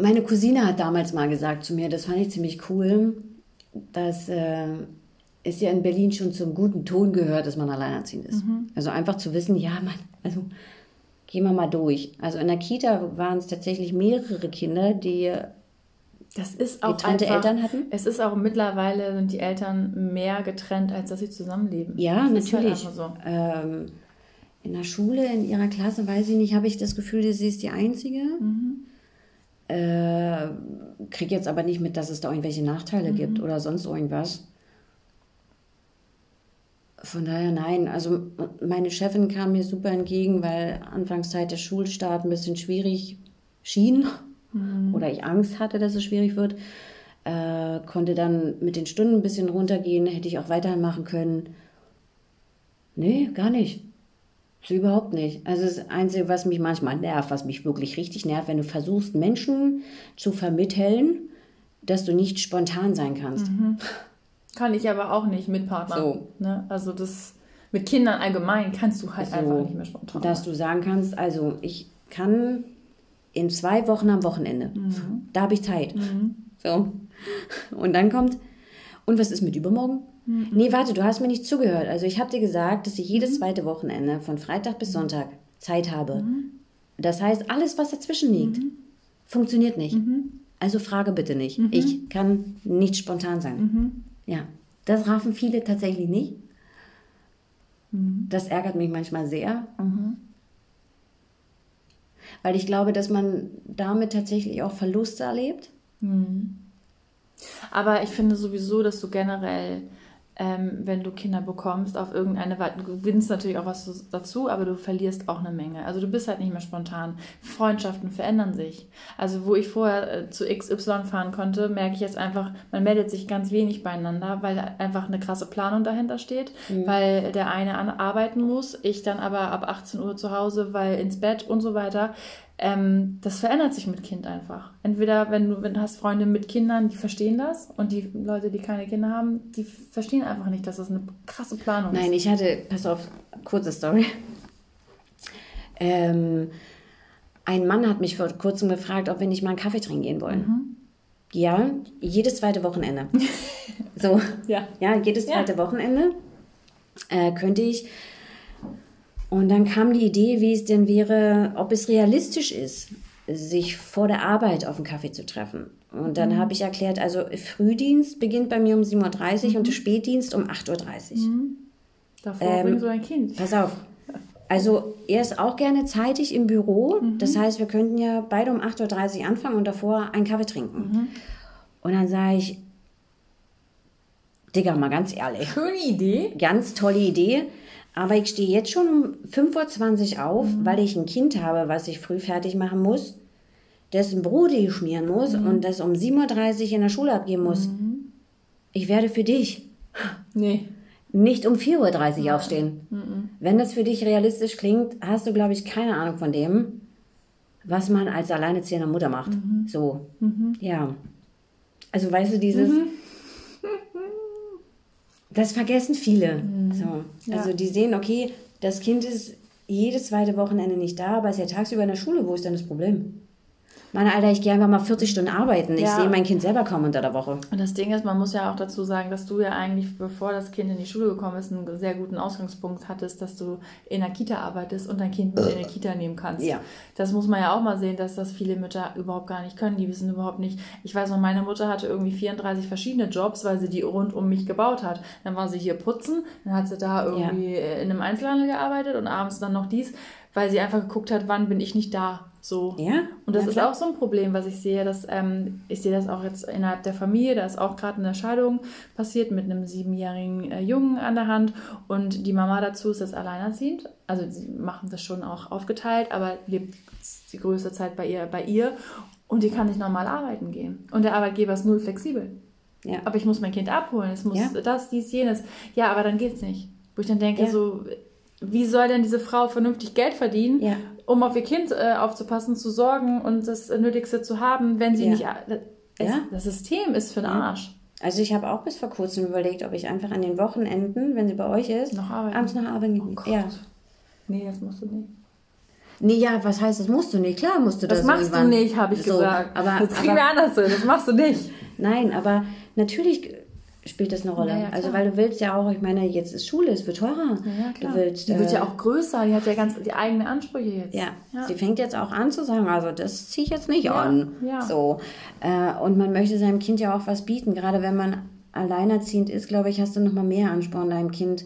Meine Cousine hat damals mal gesagt zu mir, das fand ich ziemlich cool, dass äh, es ja in Berlin schon zum guten Ton gehört, dass man alleinerziehend ist. Mhm. Also einfach zu wissen, ja, man, also gehen wir mal durch. Also in der Kita waren es tatsächlich mehrere Kinder, die das ist auch getrennte einfach, Eltern hatten. Es ist auch mittlerweile sind die Eltern mehr getrennt, als dass sie zusammenleben. Ja, das halt natürlich. Halt so. ähm, in der Schule, in ihrer Klasse, weiß ich nicht, habe ich das Gefühl, sie ist die Einzige. Mhm. Äh, kriege jetzt aber nicht mit, dass es da irgendwelche Nachteile mhm. gibt oder sonst irgendwas. Von daher nein. Also meine Chefin kam mir super entgegen, weil Anfangszeit der Schulstart ein bisschen schwierig schien mhm. oder ich Angst hatte, dass es schwierig wird. Äh, konnte dann mit den Stunden ein bisschen runtergehen, hätte ich auch weiterhin machen können. Nee, gar nicht. So überhaupt nicht. Also das Einzige, was mich manchmal nervt, was mich wirklich richtig nervt, wenn du versuchst, Menschen zu vermitteln, dass du nicht spontan sein kannst. Mhm. Kann ich aber auch nicht mit Partnern. So. Ne? Also das mit Kindern allgemein kannst du halt so, einfach nicht mehr spontan. Dass du sagen kannst, also ich kann in zwei Wochen am Wochenende. Mhm. Da habe ich Zeit. Mhm. So. Und dann kommt, und was ist mit übermorgen? Mhm. Nee, warte, du hast mir nicht zugehört. Also ich habe dir gesagt, dass ich jedes mhm. zweite Wochenende von Freitag bis Sonntag Zeit habe. Mhm. Das heißt, alles, was dazwischen liegt, mhm. funktioniert nicht. Also frage bitte nicht. Ich kann nicht spontan sein. Ja, das raffen viele tatsächlich nicht. Das ärgert mich manchmal sehr. Weil ich glaube, dass man damit tatsächlich auch Verluste erlebt. Mhm. Aber ich finde sowieso, dass du generell ähm, wenn du Kinder bekommst, auf irgendeine Weise. Du gewinnst natürlich auch was dazu, aber du verlierst auch eine Menge. Also du bist halt nicht mehr spontan. Freundschaften verändern sich. Also wo ich vorher äh, zu XY fahren konnte, merke ich jetzt einfach, man meldet sich ganz wenig beieinander, weil einfach eine krasse Planung dahinter steht, mhm. weil der eine arbeiten muss, ich dann aber ab 18 Uhr zu Hause, weil ins Bett und so weiter ähm, das verändert sich mit Kind einfach. Entweder, wenn du, wenn du hast Freunde mit Kindern, die verstehen das und die Leute, die keine Kinder haben, die verstehen einfach nicht, dass das eine krasse Planung ist. Nein, ich hatte, pass auf, kurze Story. Ähm, ein Mann hat mich vor kurzem gefragt, ob wir nicht mal einen Kaffee trinken gehen wollen. Mhm. Ja, jedes zweite Wochenende. so, ja. ja, jedes zweite ja. Wochenende äh, könnte ich und dann kam die Idee, wie es denn wäre, ob es realistisch ist, sich vor der Arbeit auf einen Kaffee zu treffen. Und dann mhm. habe ich erklärt, also Frühdienst beginnt bei mir um 7.30 Uhr mhm. und der Spätdienst um 8.30 Uhr. Mhm. Davor ähm, bringst du ein Kind. Pass auf. Also er ist auch gerne zeitig im Büro. Mhm. Das heißt, wir könnten ja beide um 8.30 Uhr anfangen und davor einen Kaffee trinken. Mhm. Und dann sage ich, Digga, mal ganz ehrlich. Schöne Idee. Ganz tolle Idee. Aber ich stehe jetzt schon um 5.20 Uhr auf, mhm. weil ich ein Kind habe, was ich früh fertig machen muss, dessen Brot ich schmieren muss mhm. und das um 7.30 Uhr in der Schule abgeben muss. Mhm. Ich werde für dich nee. nicht um 4.30 Uhr aufstehen. Mhm. Wenn das für dich realistisch klingt, hast du, glaube ich, keine Ahnung von dem, was man als alleinerziehende Mutter macht. Mhm. So, mhm. ja. Also weißt du, dieses das vergessen viele. So. Also ja. die sehen, okay, das Kind ist jedes zweite Wochenende nicht da, aber ist ja tagsüber in der Schule. Wo ist dann das Problem? Meine Alter, ich gehe einfach mal 40 Stunden arbeiten. Ich ja. sehe mein Kind selber kaum unter der Woche. Und das Ding ist, man muss ja auch dazu sagen, dass du ja eigentlich, bevor das Kind in die Schule gekommen ist, einen sehr guten Ausgangspunkt hattest, dass du in der Kita arbeitest und dein Kind mit in die Kita nehmen kannst. Ja. Das muss man ja auch mal sehen, dass das viele Mütter überhaupt gar nicht können. Die wissen überhaupt nicht. Ich weiß noch, meine Mutter hatte irgendwie 34 verschiedene Jobs, weil sie die rund um mich gebaut hat. Dann war sie hier putzen, dann hat sie da irgendwie ja. in einem Einzelhandel gearbeitet und abends dann noch dies, weil sie einfach geguckt hat, wann bin ich nicht da. So. Ja. Und das ja, ist auch so ein Problem, was ich sehe, dass ähm, ich sehe das auch jetzt innerhalb der Familie, da ist auch gerade eine Scheidung passiert mit einem siebenjährigen äh, Jungen an der Hand und die Mama dazu ist jetzt alleinerziehend. Also sie machen das schon auch aufgeteilt, aber lebt die größte Zeit bei ihr, bei ihr und die kann nicht normal arbeiten gehen. Und der Arbeitgeber ist null flexibel. Ja. Aber ich muss mein Kind abholen, es muss ja. das, dies, jenes. Ja, aber dann geht's nicht. Wo ich dann denke, ja. so, wie soll denn diese Frau vernünftig Geld verdienen, ja. Um auf ihr Kind äh, aufzupassen, zu sorgen und das Nötigste zu haben, wenn sie ja. nicht. Es, das System ist für den Arsch. Also ich habe auch bis vor kurzem überlegt, ob ich einfach an den Wochenenden, wenn sie bei euch ist, noch abends noch arbeiten oh Ja. Nee, das musst du nicht. Nee, ja, was heißt, das musst du nicht? Klar musst du das. Das machst du nicht, habe ich so, gesagt. Aber, das kriegen wir anders hin, das machst du nicht. Nein, aber natürlich spielt das eine Rolle. Ja, ja, also weil du willst ja auch, ich meine, jetzt ist Schule, es wird teurer. Ja. Du willst, die wird ja äh, auch größer, die hat ja ganz die eigenen Ansprüche jetzt. Ja. sie fängt jetzt auch an zu sagen, also das ziehe ich jetzt nicht an. Ja. So. Äh, und man möchte seinem Kind ja auch was bieten. Gerade wenn man alleinerziehend ist, glaube ich, hast du noch mal mehr Ansporn, deinem Kind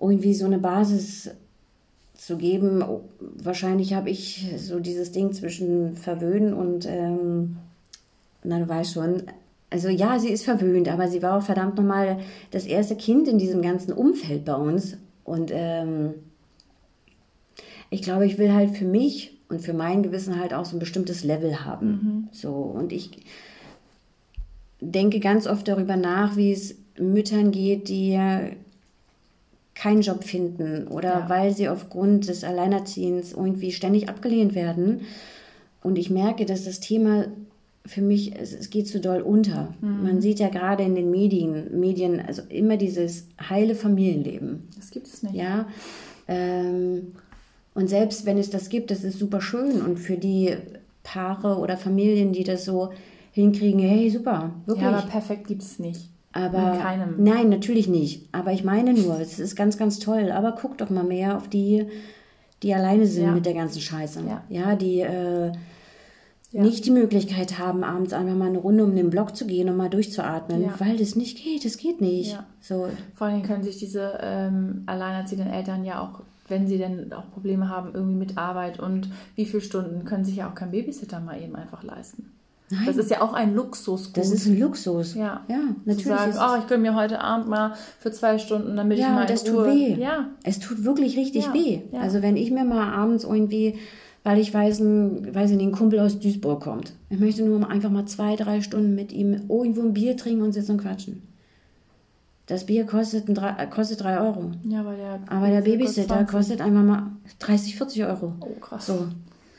irgendwie so eine Basis zu geben. Wahrscheinlich habe ich so dieses Ding zwischen verwöhnen und ähm, na, du weißt schon, also ja, sie ist verwöhnt, aber sie war auch verdammt nochmal das erste Kind in diesem ganzen Umfeld bei uns. Und ähm, ich glaube, ich will halt für mich und für mein Gewissen halt auch so ein bestimmtes Level haben. Mhm. So, und ich denke ganz oft darüber nach, wie es Müttern geht, die keinen Job finden oder ja. weil sie aufgrund des Alleinerziehens irgendwie ständig abgelehnt werden. Und ich merke, dass das Thema für mich, es, es geht zu doll unter. Mhm. Man sieht ja gerade in den Medien, Medien, also immer dieses heile Familienleben. Das gibt es nicht. Ja. Ähm, und selbst wenn es das gibt, das ist super schön. Und für die Paare oder Familien, die das so hinkriegen, hey, super, wirklich. Ja, aber perfekt gibt es nicht. Aber nein, natürlich nicht. Aber ich meine nur, es ist ganz, ganz toll. Aber guck doch mal mehr auf die, die alleine sind ja. mit der ganzen Scheiße. Ja, ja die äh, ja. nicht die Möglichkeit haben, abends einfach mal eine Runde um den Block zu gehen und mal durchzuatmen, ja. weil das nicht geht. Das geht nicht. Ja. So. Vor allem können sich diese ähm, alleinerziehenden Eltern ja auch, wenn sie denn auch Probleme haben, irgendwie mit Arbeit und wie viele Stunden, können sich ja auch kein Babysitter mal eben einfach leisten. Nein. Das ist ja auch ein Luxus. Das ist ein Luxus. Ja, ja natürlich. Zu sagen, oh, ich gönne mir heute Abend mal für zwei Stunden, damit ja, ich mal das tut weh. Ja, es tut wirklich richtig weh. Also wenn ich mir mal abends irgendwie weil ich weiß, ein, weiß nicht, ein Kumpel aus Duisburg kommt. Ich möchte nur einfach mal zwei, drei Stunden mit ihm irgendwo ein Bier trinken und sitzen und quatschen. Das Bier kostet, ein, kostet drei Euro. Ja, aber der, aber der Babysitter kostet einfach mal 30, 40 Euro. Oh, krass. So.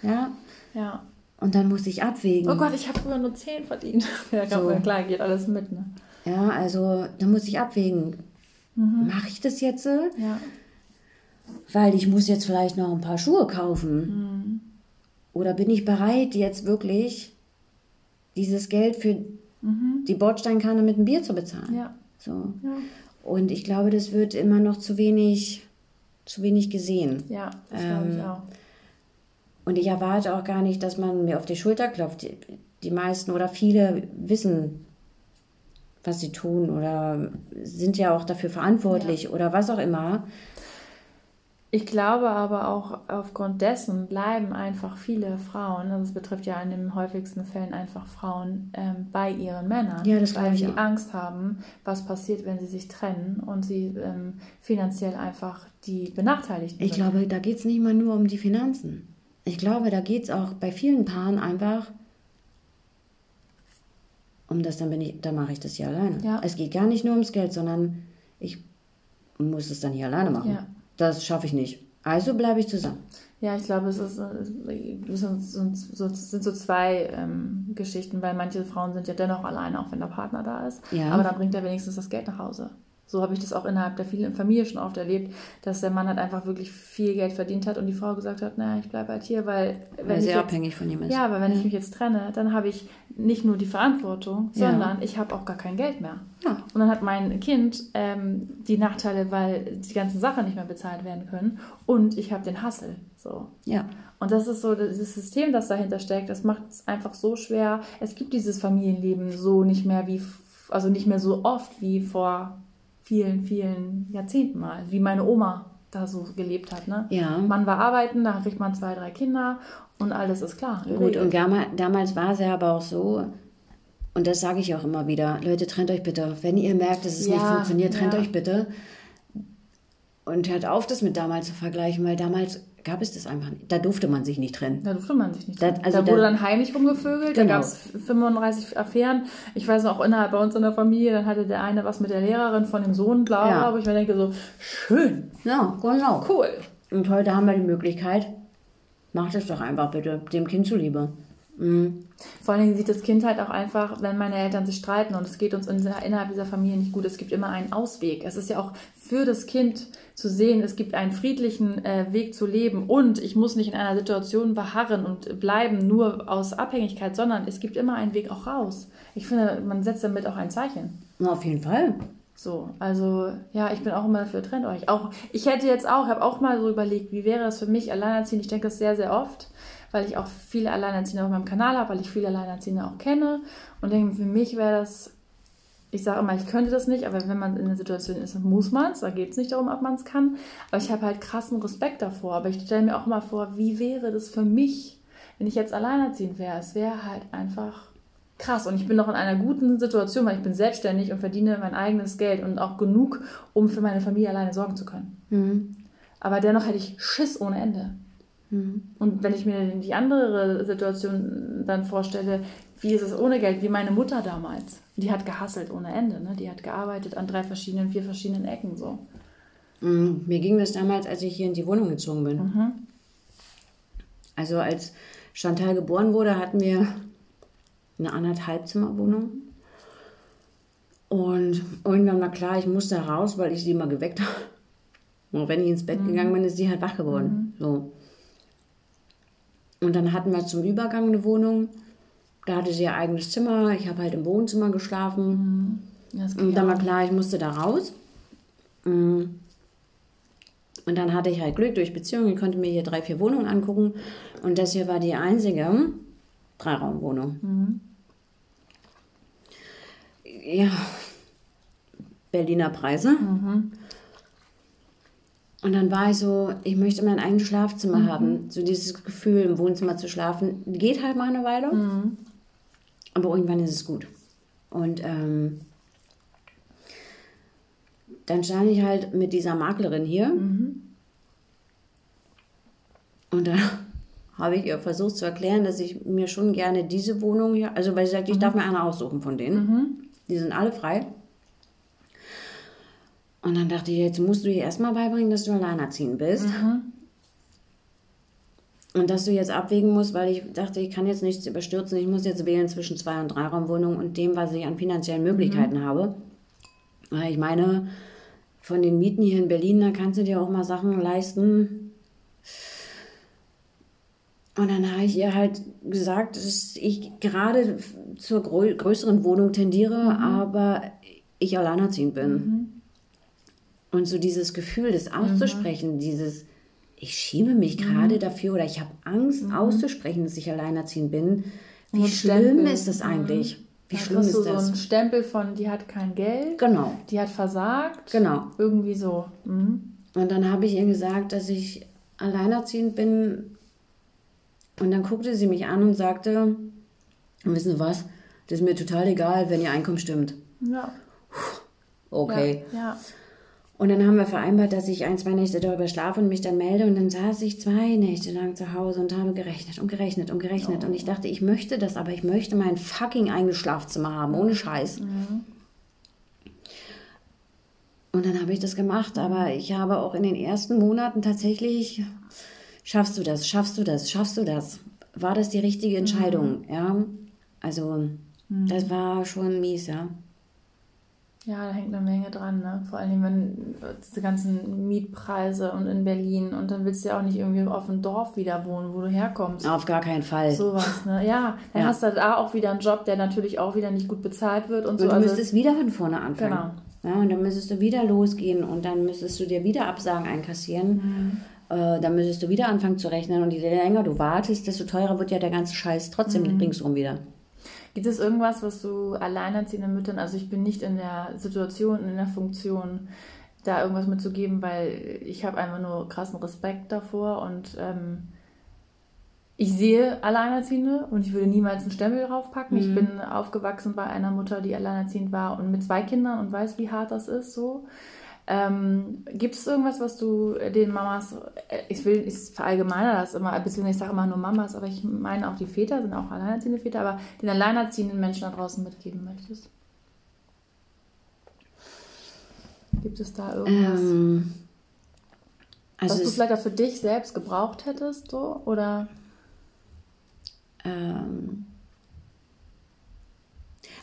Ja. Ja. Und dann muss ich abwägen. Oh Gott, ich habe früher nur 10 verdient. ja, so. klar, geht alles mit, ne? Ja, also da muss ich abwägen. Mhm. Mache ich das jetzt? Ja weil ich muss jetzt vielleicht noch ein paar Schuhe kaufen. Mhm. Oder bin ich bereit, jetzt wirklich dieses Geld für mhm. die Bordsteinkanne mit einem Bier zu bezahlen? Ja. So. Ja. Und ich glaube, das wird immer noch zu wenig, zu wenig gesehen. Ja, das ähm, glaube ich auch. Und ich erwarte auch gar nicht, dass man mir auf die Schulter klopft. Die, die meisten oder viele wissen, was sie tun oder sind ja auch dafür verantwortlich ja. oder was auch immer. Ich glaube aber auch aufgrund dessen bleiben einfach viele Frauen, also es betrifft ja in den häufigsten Fällen einfach Frauen, ähm, bei ihren Männern, ja, das weil sie auch. Angst haben, was passiert, wenn sie sich trennen und sie ähm, finanziell einfach die Benachteiligten Ich sind. glaube, da geht es nicht mal nur um die Finanzen. Ich glaube, da geht es auch bei vielen Paaren einfach um das, dann bin ich, dann mache ich das hier alleine. Ja. Es geht gar nicht nur ums Geld, sondern ich muss es dann hier alleine machen. Ja das schaffe ich nicht. Also bleibe ich zusammen. Ja, ich glaube, es, ist, es sind, so, zwei ähm, Geschichten, weil manche Frauen sind ja dennoch alleine, auch wenn der Partner da ist. Ja. Aber dann bringt er wenigstens das Geld nach Hause. So habe ich das auch innerhalb der vielen Familie schon oft erlebt, dass der Mann halt einfach wirklich viel Geld verdient hat und die Frau gesagt hat, naja, ich bleibe halt hier, weil... Weil sie abhängig von ihm ist. Ja, aber wenn ja. ich mich jetzt trenne, dann habe ich nicht nur die Verantwortung, sondern ja. ich habe auch gar kein Geld mehr. Ja. Und dann hat mein Kind ähm, die Nachteile, weil die ganzen Sachen nicht mehr bezahlt werden können und ich habe den Hassel. So. Ja. Und das ist so dieses System, das dahinter steckt, das macht es einfach so schwer. Es gibt dieses Familienleben so nicht mehr wie, also nicht mehr so oft wie vor vielen, vielen Jahrzehnten mal, wie meine Oma da so gelebt hat. Ne? Ja. Man war arbeiten, da kriegt man zwei, drei Kinder und alles ist klar. Gut, und damals war es ja aber auch so, und das sage ich auch immer wieder, Leute, trennt euch bitte. Wenn ihr merkt, dass es ja, nicht funktioniert, trennt ja. euch bitte. Und hört auf, das mit damals zu vergleichen, weil damals gab es das einfach nicht. Da durfte man sich nicht trennen. Da durfte man sich nicht trennen. Da, also da wurde da, dann heimlich rumgevögelt, genau. da gab es 35 Affären. Ich weiß auch innerhalb bei uns in der Familie, dann hatte der eine was mit der Lehrerin von dem Sohn, bla, ja. wo ich mir denke, so, schön. Ja, genau. Cool. Und heute haben wir die Möglichkeit, mach das doch einfach bitte, dem Kind zuliebe. Mhm. Vor allen Dingen sieht das Kind halt auch einfach, wenn meine Eltern sich streiten und es geht uns innerhalb dieser Familie nicht gut, es gibt immer einen Ausweg. Es ist ja auch für das Kind zu sehen, es gibt einen friedlichen äh, Weg zu leben und ich muss nicht in einer Situation beharren und bleiben nur aus Abhängigkeit, sondern es gibt immer einen Weg auch raus. Ich finde, man setzt damit auch ein Zeichen. Na, auf jeden Fall. So, also ja, ich bin auch immer dafür, trennt euch. Auch ich hätte jetzt auch, habe auch mal so überlegt, wie wäre es für mich alleinerziehend. Ich denke das sehr, sehr oft weil ich auch viele Alleinerziehende auf meinem Kanal habe, weil ich viele Alleinerziehende auch kenne. Und denke, für mich wäre das, ich sage immer, ich könnte das nicht, aber wenn man in der Situation ist, muss man es, da geht es nicht darum, ob man es kann, aber ich habe halt krassen Respekt davor, aber ich stelle mir auch mal vor, wie wäre das für mich, wenn ich jetzt alleinerziehend wäre, es wäre halt einfach krass und ich bin noch in einer guten Situation, weil ich bin selbstständig und verdiene mein eigenes Geld und auch genug, um für meine Familie alleine sorgen zu können. Mhm. Aber dennoch hätte ich Schiss ohne Ende. Mhm. Und wenn ich mir die andere Situation dann vorstelle, wie ist es ohne Geld, wie meine Mutter damals. Die hat gehasselt ohne Ende. Ne? Die hat gearbeitet an drei verschiedenen, vier verschiedenen Ecken. So. Mhm. Mir ging das damals, als ich hier in die Wohnung gezogen bin. Mhm. Also als Chantal geboren wurde, hatten wir eine anderthalb Zimmerwohnung. Und irgendwann war klar, ich musste raus, weil ich sie immer geweckt habe. Und wenn ich ins Bett mhm. gegangen bin, ist sie halt wach geworden. Mhm. So. Und dann hatten wir zum Übergang eine Wohnung. Da hatte sie ihr eigenes Zimmer. Ich habe halt im Wohnzimmer geschlafen. Mhm. Und dann war klar, ich musste da raus. Mhm. Und dann hatte ich halt Glück durch Beziehungen. Ich konnte mir hier drei, vier Wohnungen angucken. Und das hier war die einzige Dreiraumwohnung. Mhm. Ja, Berliner Preise. Mhm. Und dann war ich so, ich möchte mein eigenes Schlafzimmer mhm. haben. So dieses Gefühl, im Wohnzimmer zu schlafen. Geht halt mal eine Weile. Mhm. Aber irgendwann ist es gut. Und ähm, dann stand ich halt mit dieser Maklerin hier. Mhm. Und da habe ich ihr versucht zu erklären, dass ich mir schon gerne diese Wohnung hier, also weil sie sagt, ich darf mir eine aussuchen von denen. Mhm. Die sind alle frei. Und dann dachte ich, jetzt musst du ihr erstmal beibringen, dass du alleinerziehend bist. Mhm. Und dass du jetzt abwägen musst, weil ich dachte, ich kann jetzt nichts überstürzen. Ich muss jetzt wählen zwischen Zwei- und Dreiraumwohnungen und dem, was ich an finanziellen Möglichkeiten mhm. habe. Ich meine, von den Mieten hier in Berlin, da kannst du dir auch mal Sachen leisten. Und dann habe ich ihr halt gesagt, dass ich gerade zur größeren Wohnung tendiere, mhm. aber ich alleinerziehend bin. Mhm. Und so dieses Gefühl, das auszusprechen, mhm. dieses, ich schäme mich gerade mhm. dafür oder ich habe Angst mhm. auszusprechen, dass ich alleinerziehend bin. Wie Und schlimm Stempel. ist das eigentlich? Wie da schlimm ist du das? so ein Stempel von, die hat kein Geld. Genau. Die hat versagt. Genau. Irgendwie so. Mhm. Und dann habe ich ihr gesagt, dass ich alleinerziehend bin. Und dann guckte sie mich an und sagte, wissen Sie was, das ist mir total egal, wenn Ihr Einkommen stimmt. Ja. Okay. Ja. ja. Und dann haben wir vereinbart, dass ich ein, zwei Nächte darüber schlafe und mich dann melde. Und dann saß ich zwei Nächte lang zu Hause und habe gerechnet und gerechnet und gerechnet. Oh. Und ich dachte, ich möchte das, aber ich möchte mein fucking eigenes Schlafzimmer haben, ohne Scheiß. Mhm. Und dann habe ich das gemacht. Aber ich habe auch in den ersten Monaten tatsächlich, schaffst du das, schaffst du das, schaffst du das? War das die richtige Entscheidung? Mhm. Ja, also mhm. das war schon mies, ja. Ja, da hängt eine Menge dran, ne? Vor allem, wenn diese ganzen Mietpreise und in Berlin und dann willst du ja auch nicht irgendwie auf dem Dorf wieder wohnen, wo du herkommst. Auf gar keinen Fall. Sowas, ne? Ja, dann ja. hast du da auch wieder einen Job, der natürlich auch wieder nicht gut bezahlt wird und, und so. Du also, müsstest wieder von vorne anfangen. Genau. Ja, und dann müsstest du wieder losgehen und dann müsstest du dir wieder Absagen einkassieren. Mhm. Äh, dann müsstest du wieder anfangen zu rechnen und je länger du wartest, desto teurer wird ja der ganze Scheiß trotzdem mhm. ringsum wieder. Gibt es irgendwas, was du alleinerziehenden Müttern, also ich bin nicht in der Situation, in der Funktion, da irgendwas mitzugeben, weil ich habe einfach nur krassen Respekt davor und ähm, ich sehe Alleinerziehende und ich würde niemals einen Stempel draufpacken. Mhm. Ich bin aufgewachsen bei einer Mutter, die alleinerziehend war und mit zwei Kindern und weiß, wie hart das ist so. Ähm, Gibt es irgendwas, was du den Mamas, äh, ich will, ich verallgemeiner das immer, beziehungsweise ich sage immer nur Mamas, aber ich meine auch die Väter, sind auch alleinerziehende Väter, aber den alleinerziehenden Menschen da draußen mitgeben möchtest? Gibt es da irgendwas? Ähm, also was du vielleicht auch für dich selbst gebraucht hättest, so? Oder? Ähm,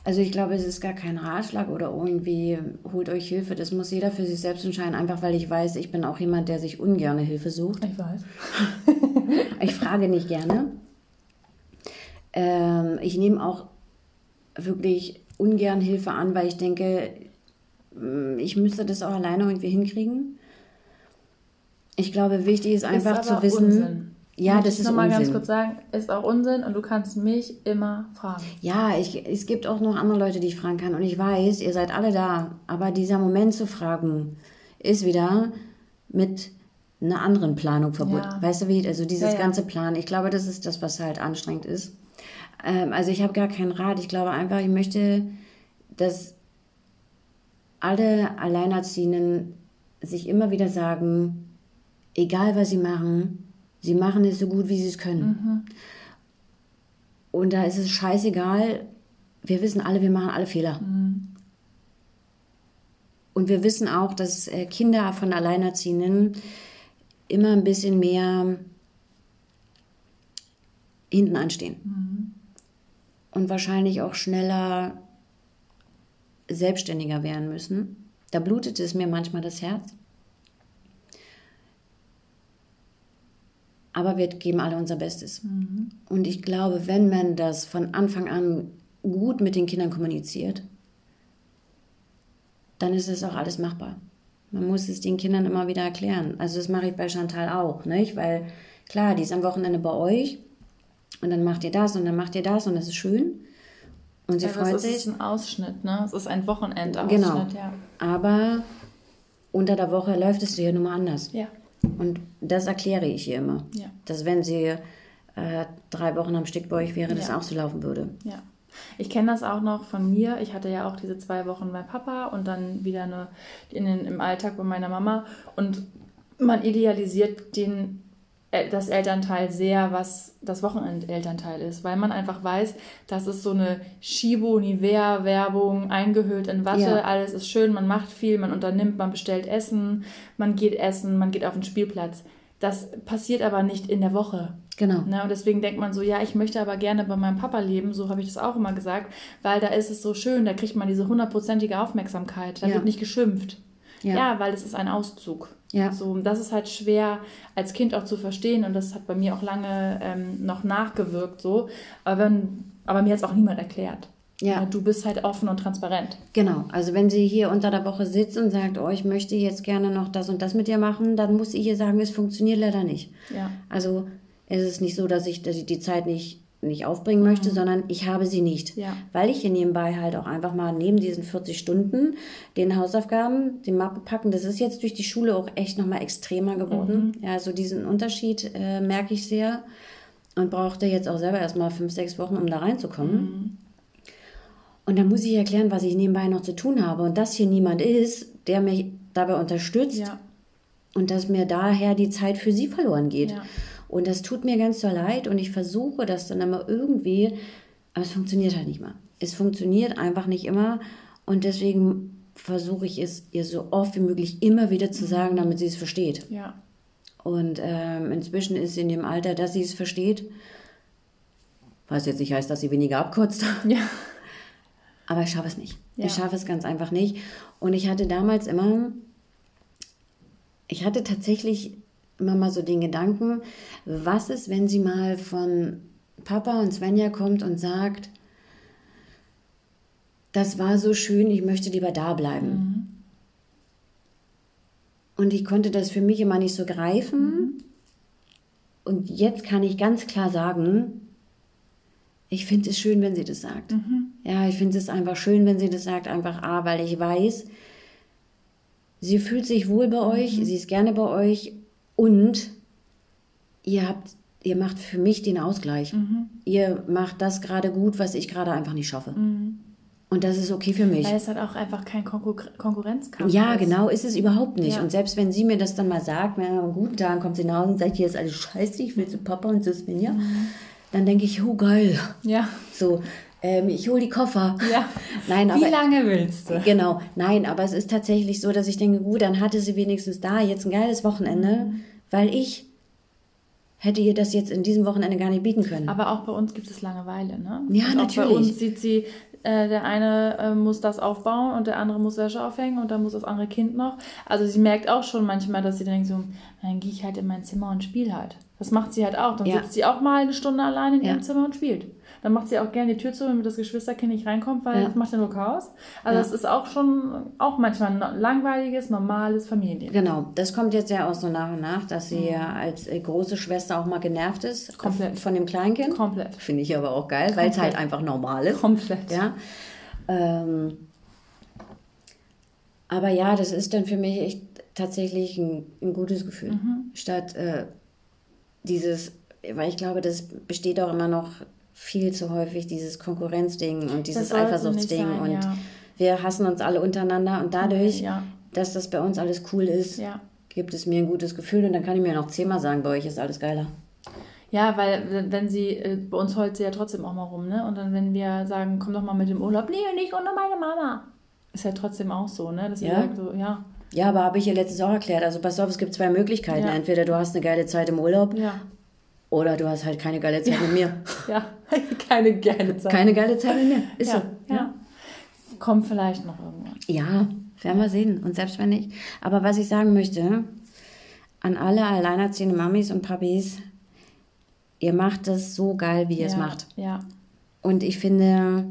also ich glaube, es ist gar kein Ratschlag oder irgendwie holt euch Hilfe. Das muss jeder für sich selbst entscheiden, einfach weil ich weiß, ich bin auch jemand, der sich ungern Hilfe sucht. Ich weiß. ich frage nicht gerne. Ähm, ich nehme auch wirklich ungern Hilfe an, weil ich denke, mm, ich müsste das auch alleine irgendwie hinkriegen. Ich glaube, wichtig ist einfach ist zu wissen. Unsinn. Ja, das ist nochmal ganz kurz sagen, ist auch Unsinn und du kannst mich immer fragen. Ja, ich, es gibt auch noch andere Leute, die ich fragen kann und ich weiß, ihr seid alle da, aber dieser Moment zu fragen ist wieder mit einer anderen Planung verbunden. Ja. Weißt du wie? Also dieses ja, ja. ganze Plan. Ich glaube, das ist das, was halt anstrengend ist. Ähm, also ich habe gar keinen Rat. Ich glaube einfach, ich möchte, dass alle Alleinerziehenden sich immer wieder sagen, egal was sie machen, sie machen es so gut, wie sie es können. Mhm. Und da ist es scheißegal, wir wissen alle, wir machen alle Fehler. Mhm. Und wir wissen auch, dass äh, Kinder von Alleinerziehenden immer ein bisschen mehr hinten anstehen. Mhm. Und wahrscheinlich auch schneller selbstständiger werden müssen. Da blutet es mir manchmal das Herz. Aber wir geben alle unser Bestes. Mhm. Und ich glaube, wenn man das von Anfang an gut mit den Kindern kommuniziert, dann ist es auch alles machbar. Man muss es den Kindern immer wieder erklären. Also das mache ich bei Chantal auch, nicht? Weil klar, die ist am Wochenende bei euch und dann macht ihr das und dann macht ihr das und das ist schön. Und sie ja, freut sich. Das ist ein Ausschnitt, ne? Es ist ein Wochenendausschnitt, genau. ja. Aber unter der Woche läuft es dir nun mal anders. Ja. Und das erkläre ich ihr immer. Ja. Dass wenn sie äh, drei Wochen am Stück bei euch wäre, ja. das auch so laufen würde. Ja. Ich kenne das auch noch von mir. Ich hatte ja auch diese zwei Wochen bei Papa und dann wieder eine, in den, im Alltag bei meiner Mama. Und man idealisiert den das Elternteil sehr, was das Wochenendelternteil ist, weil man einfach weiß, das ist so eine Shibo-Nivea-Werbung, eingehüllt in Watte, ja. alles ist schön, man macht viel, man unternimmt, man bestellt Essen, man geht essen, man geht auf den Spielplatz. Das passiert aber nicht in der Woche. Genau. Ne? Und deswegen denkt man so, ja, ich möchte aber gerne bei meinem Papa leben, so habe ich das auch immer gesagt, weil da ist es so schön, da kriegt man diese hundertprozentige Aufmerksamkeit, da ja. wird nicht geschimpft. Ja. ja, weil es ist ein Auszug. Ja. So, das ist halt schwer als Kind auch zu verstehen und das hat bei mir auch lange ähm, noch nachgewirkt so. Aber, wenn, aber mir hat es auch niemand erklärt. Ja. Du bist halt offen und transparent. Genau. Also wenn sie hier unter der Woche sitzt und sagt, oh, ich möchte jetzt gerne noch das und das mit dir machen, dann muss ich ihr sagen, es funktioniert leider nicht. Ja. Also es ist nicht so, dass ich, dass ich die Zeit nicht nicht aufbringen möchte, mhm. sondern ich habe sie nicht. Ja. Weil ich hier nebenbei halt auch einfach mal neben diesen 40 Stunden den Hausaufgaben, den Mappe packen, das ist jetzt durch die Schule auch echt nochmal extremer geworden. Mhm. Ja, so also diesen Unterschied äh, merke ich sehr und brauchte jetzt auch selber erstmal fünf, sechs Wochen, um da reinzukommen. Mhm. Und dann muss ich erklären, was ich nebenbei noch zu tun habe. Und dass hier niemand ist, der mich dabei unterstützt ja. und dass mir daher die Zeit für sie verloren geht. Ja. Und das tut mir ganz so leid und ich versuche das dann immer irgendwie, aber es funktioniert halt nicht mal. Es funktioniert einfach nicht immer und deswegen versuche ich es ihr so oft wie möglich immer wieder zu sagen, damit sie es versteht. Ja. Und ähm, inzwischen ist sie in dem Alter, dass sie es versteht. Was jetzt nicht heißt, dass sie weniger abkürzt. Ja. Aber ich schaffe es nicht. Ja. Ich schaffe es ganz einfach nicht. Und ich hatte damals immer, ich hatte tatsächlich immer mal so den Gedanken, was ist, wenn sie mal von Papa und Svenja kommt und sagt, das war so schön, ich möchte lieber da bleiben. Mhm. Und ich konnte das für mich immer nicht so greifen. Mhm. Und jetzt kann ich ganz klar sagen, ich finde es schön, wenn sie das sagt. Mhm. Ja, ich finde es einfach schön, wenn sie das sagt, einfach A, weil ich weiß, sie fühlt sich wohl bei euch, mhm. sie ist gerne bei euch und ihr habt, ihr macht für mich den Ausgleich. Mhm. Ihr macht das gerade gut, was ich gerade einfach nicht schaffe. Mhm. Und das ist okay für mich. Weil es halt auch einfach kein Konkur Konkurrenzkampf Ja, ist. genau, ist es überhaupt nicht. Ja. Und selbst wenn sie mir das dann mal sagt, na, guten Tag, kommt sie nach Hause und sagt, hier ist alles scheiße, ich will zu Papa und zu Svenja, mhm. dann denke ich, oh geil. Ja. So, ähm, ich hole die Koffer. Ja. Nein, aber, Wie lange willst du? Genau, nein, aber es ist tatsächlich so, dass ich denke, gut, dann hatte sie wenigstens da jetzt ein geiles Wochenende, mhm. weil ich hätte ihr das jetzt in diesem Wochenende gar nicht bieten können. Aber auch bei uns gibt es Langeweile, ne? Ja, und natürlich. Auch bei uns sieht sie, äh, der eine äh, muss das aufbauen und der andere muss Wäsche aufhängen und dann muss das andere Kind noch. Also sie merkt auch schon manchmal, dass sie denkt so, dann gehe ich halt in mein Zimmer und spiele halt. Das macht sie halt auch. Dann ja. sitzt sie auch mal eine Stunde allein in ja. ihrem Zimmer und spielt. Dann macht sie auch gerne die Tür zu, damit das Geschwisterkind nicht reinkommt, weil ja. das macht ja nur Chaos. Also es ist auch schon, auch manchmal ein langweiliges, normales Familienleben. Genau, das kommt jetzt ja auch so nach und nach, dass sie ja mhm. als äh, große Schwester auch mal genervt ist. Komplett. Von dem Kleinkind. Komplett. Finde ich aber auch geil, weil es halt einfach normal ist. Komplett. Ja. Ähm, aber ja, das ist dann für mich echt tatsächlich ein, ein gutes Gefühl. Mhm. Statt äh, dieses, weil ich glaube, das besteht auch immer noch viel zu häufig, dieses Konkurrenzding und dieses Eifersuchtsding. und ja. wir hassen uns alle untereinander und dadurch, okay, ja. dass das bei uns alles cool ist, ja. gibt es mir ein gutes Gefühl und dann kann ich mir noch zehnmal sagen, bei euch ist alles geiler. Ja, weil wenn sie, äh, bei uns heult sie ja trotzdem auch mal rum, ne? Und dann, wenn wir sagen, komm doch mal mit dem Urlaub, nee, nicht ohne meine Mama. Ist ja trotzdem auch so, ne? Dass sie ja? sagt so, ja. Ja, aber habe ich ihr letztes auch erklärt. Also pass auf, es gibt zwei Möglichkeiten. Ja. Entweder du hast eine geile Zeit im Urlaub ja. oder du hast halt keine geile Zeit ja. mit mir. Ja, keine geile Zeit. Keine geile Zeit mit mir. Ist so. Ja. Kommt vielleicht noch irgendwann. Ja, werden wir sehen. Und selbst wenn nicht. Aber was ich sagen möchte, an alle alleinerziehenden Mamis und Papis, ihr macht es so geil, wie ihr es macht. Ja. Und ich finde,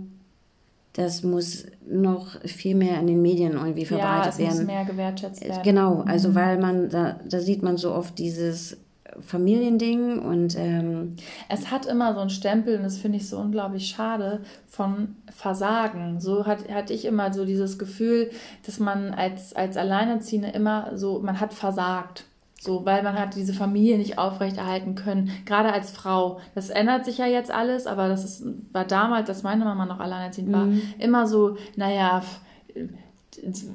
das muss noch viel mehr in den Medien irgendwie verbreitet ja, es werden. Muss mehr gewertschätzt werden. Genau, also mhm. weil man, da, da sieht man so oft dieses Familiending und ähm es hat immer so einen Stempel und das finde ich so unglaublich schade von Versagen. So hat, hatte ich immer so dieses Gefühl, dass man als, als Alleinerziehende immer so, man hat versagt. So, weil man hat diese Familie nicht aufrechterhalten können, gerade als Frau. Das ändert sich ja jetzt alles, aber das ist, war damals, dass meine Mama noch alleinerziehend war, mhm. immer so, naja,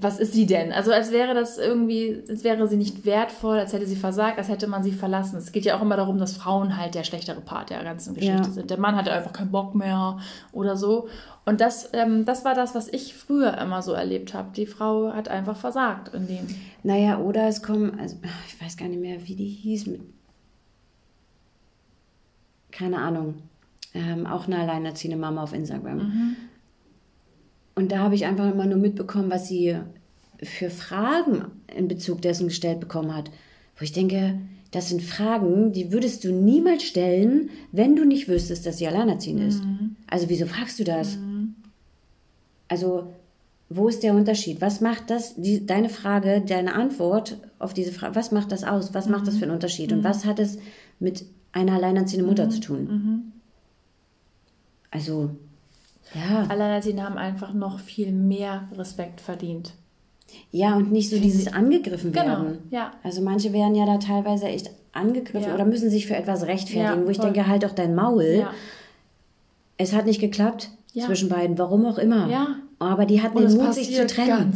was ist sie denn? Also als wäre das irgendwie, als wäre sie nicht wertvoll, als hätte sie versagt, als hätte man sie verlassen. Es geht ja auch immer darum, dass Frauen halt der schlechtere Part der ganzen Geschichte ja. sind. Der Mann hatte einfach keinen Bock mehr oder so. Und das, ähm, das war das, was ich früher immer so erlebt habe. Die Frau hat einfach versagt in dem. Naja, oder es kommen, also ich weiß gar nicht mehr, wie die hieß. Mit, keine Ahnung. Ähm, auch eine alleinerziehende Mama auf Instagram. Mhm. Und da habe ich einfach immer nur mitbekommen, was sie für Fragen in Bezug dessen gestellt bekommen hat. Wo ich denke, das sind Fragen, die würdest du niemals stellen, wenn du nicht wüsstest, dass sie alleinerziehend ist. Mhm. Also wieso fragst du das? Mhm. Also, wo ist der Unterschied? Was macht das, die, deine Frage, deine Antwort auf diese Frage, was macht das aus? Was mhm. macht das für einen Unterschied? Und mhm. was hat es mit einer alleinerziehenden Mutter mhm. zu tun? Mhm. Also, ja. Alleinerziehende haben einfach noch viel mehr Respekt verdient. Ja, und nicht so dieses angegriffen genau, werden. Ja. Also manche werden ja da teilweise echt angegriffen ja. oder müssen sich für etwas rechtfertigen, ja, wo ich denke, halt doch dein Maul. Ja. Es hat nicht geklappt zwischen beiden, warum auch immer. Ja. Aber die hatten den Mut, sich zu trennen.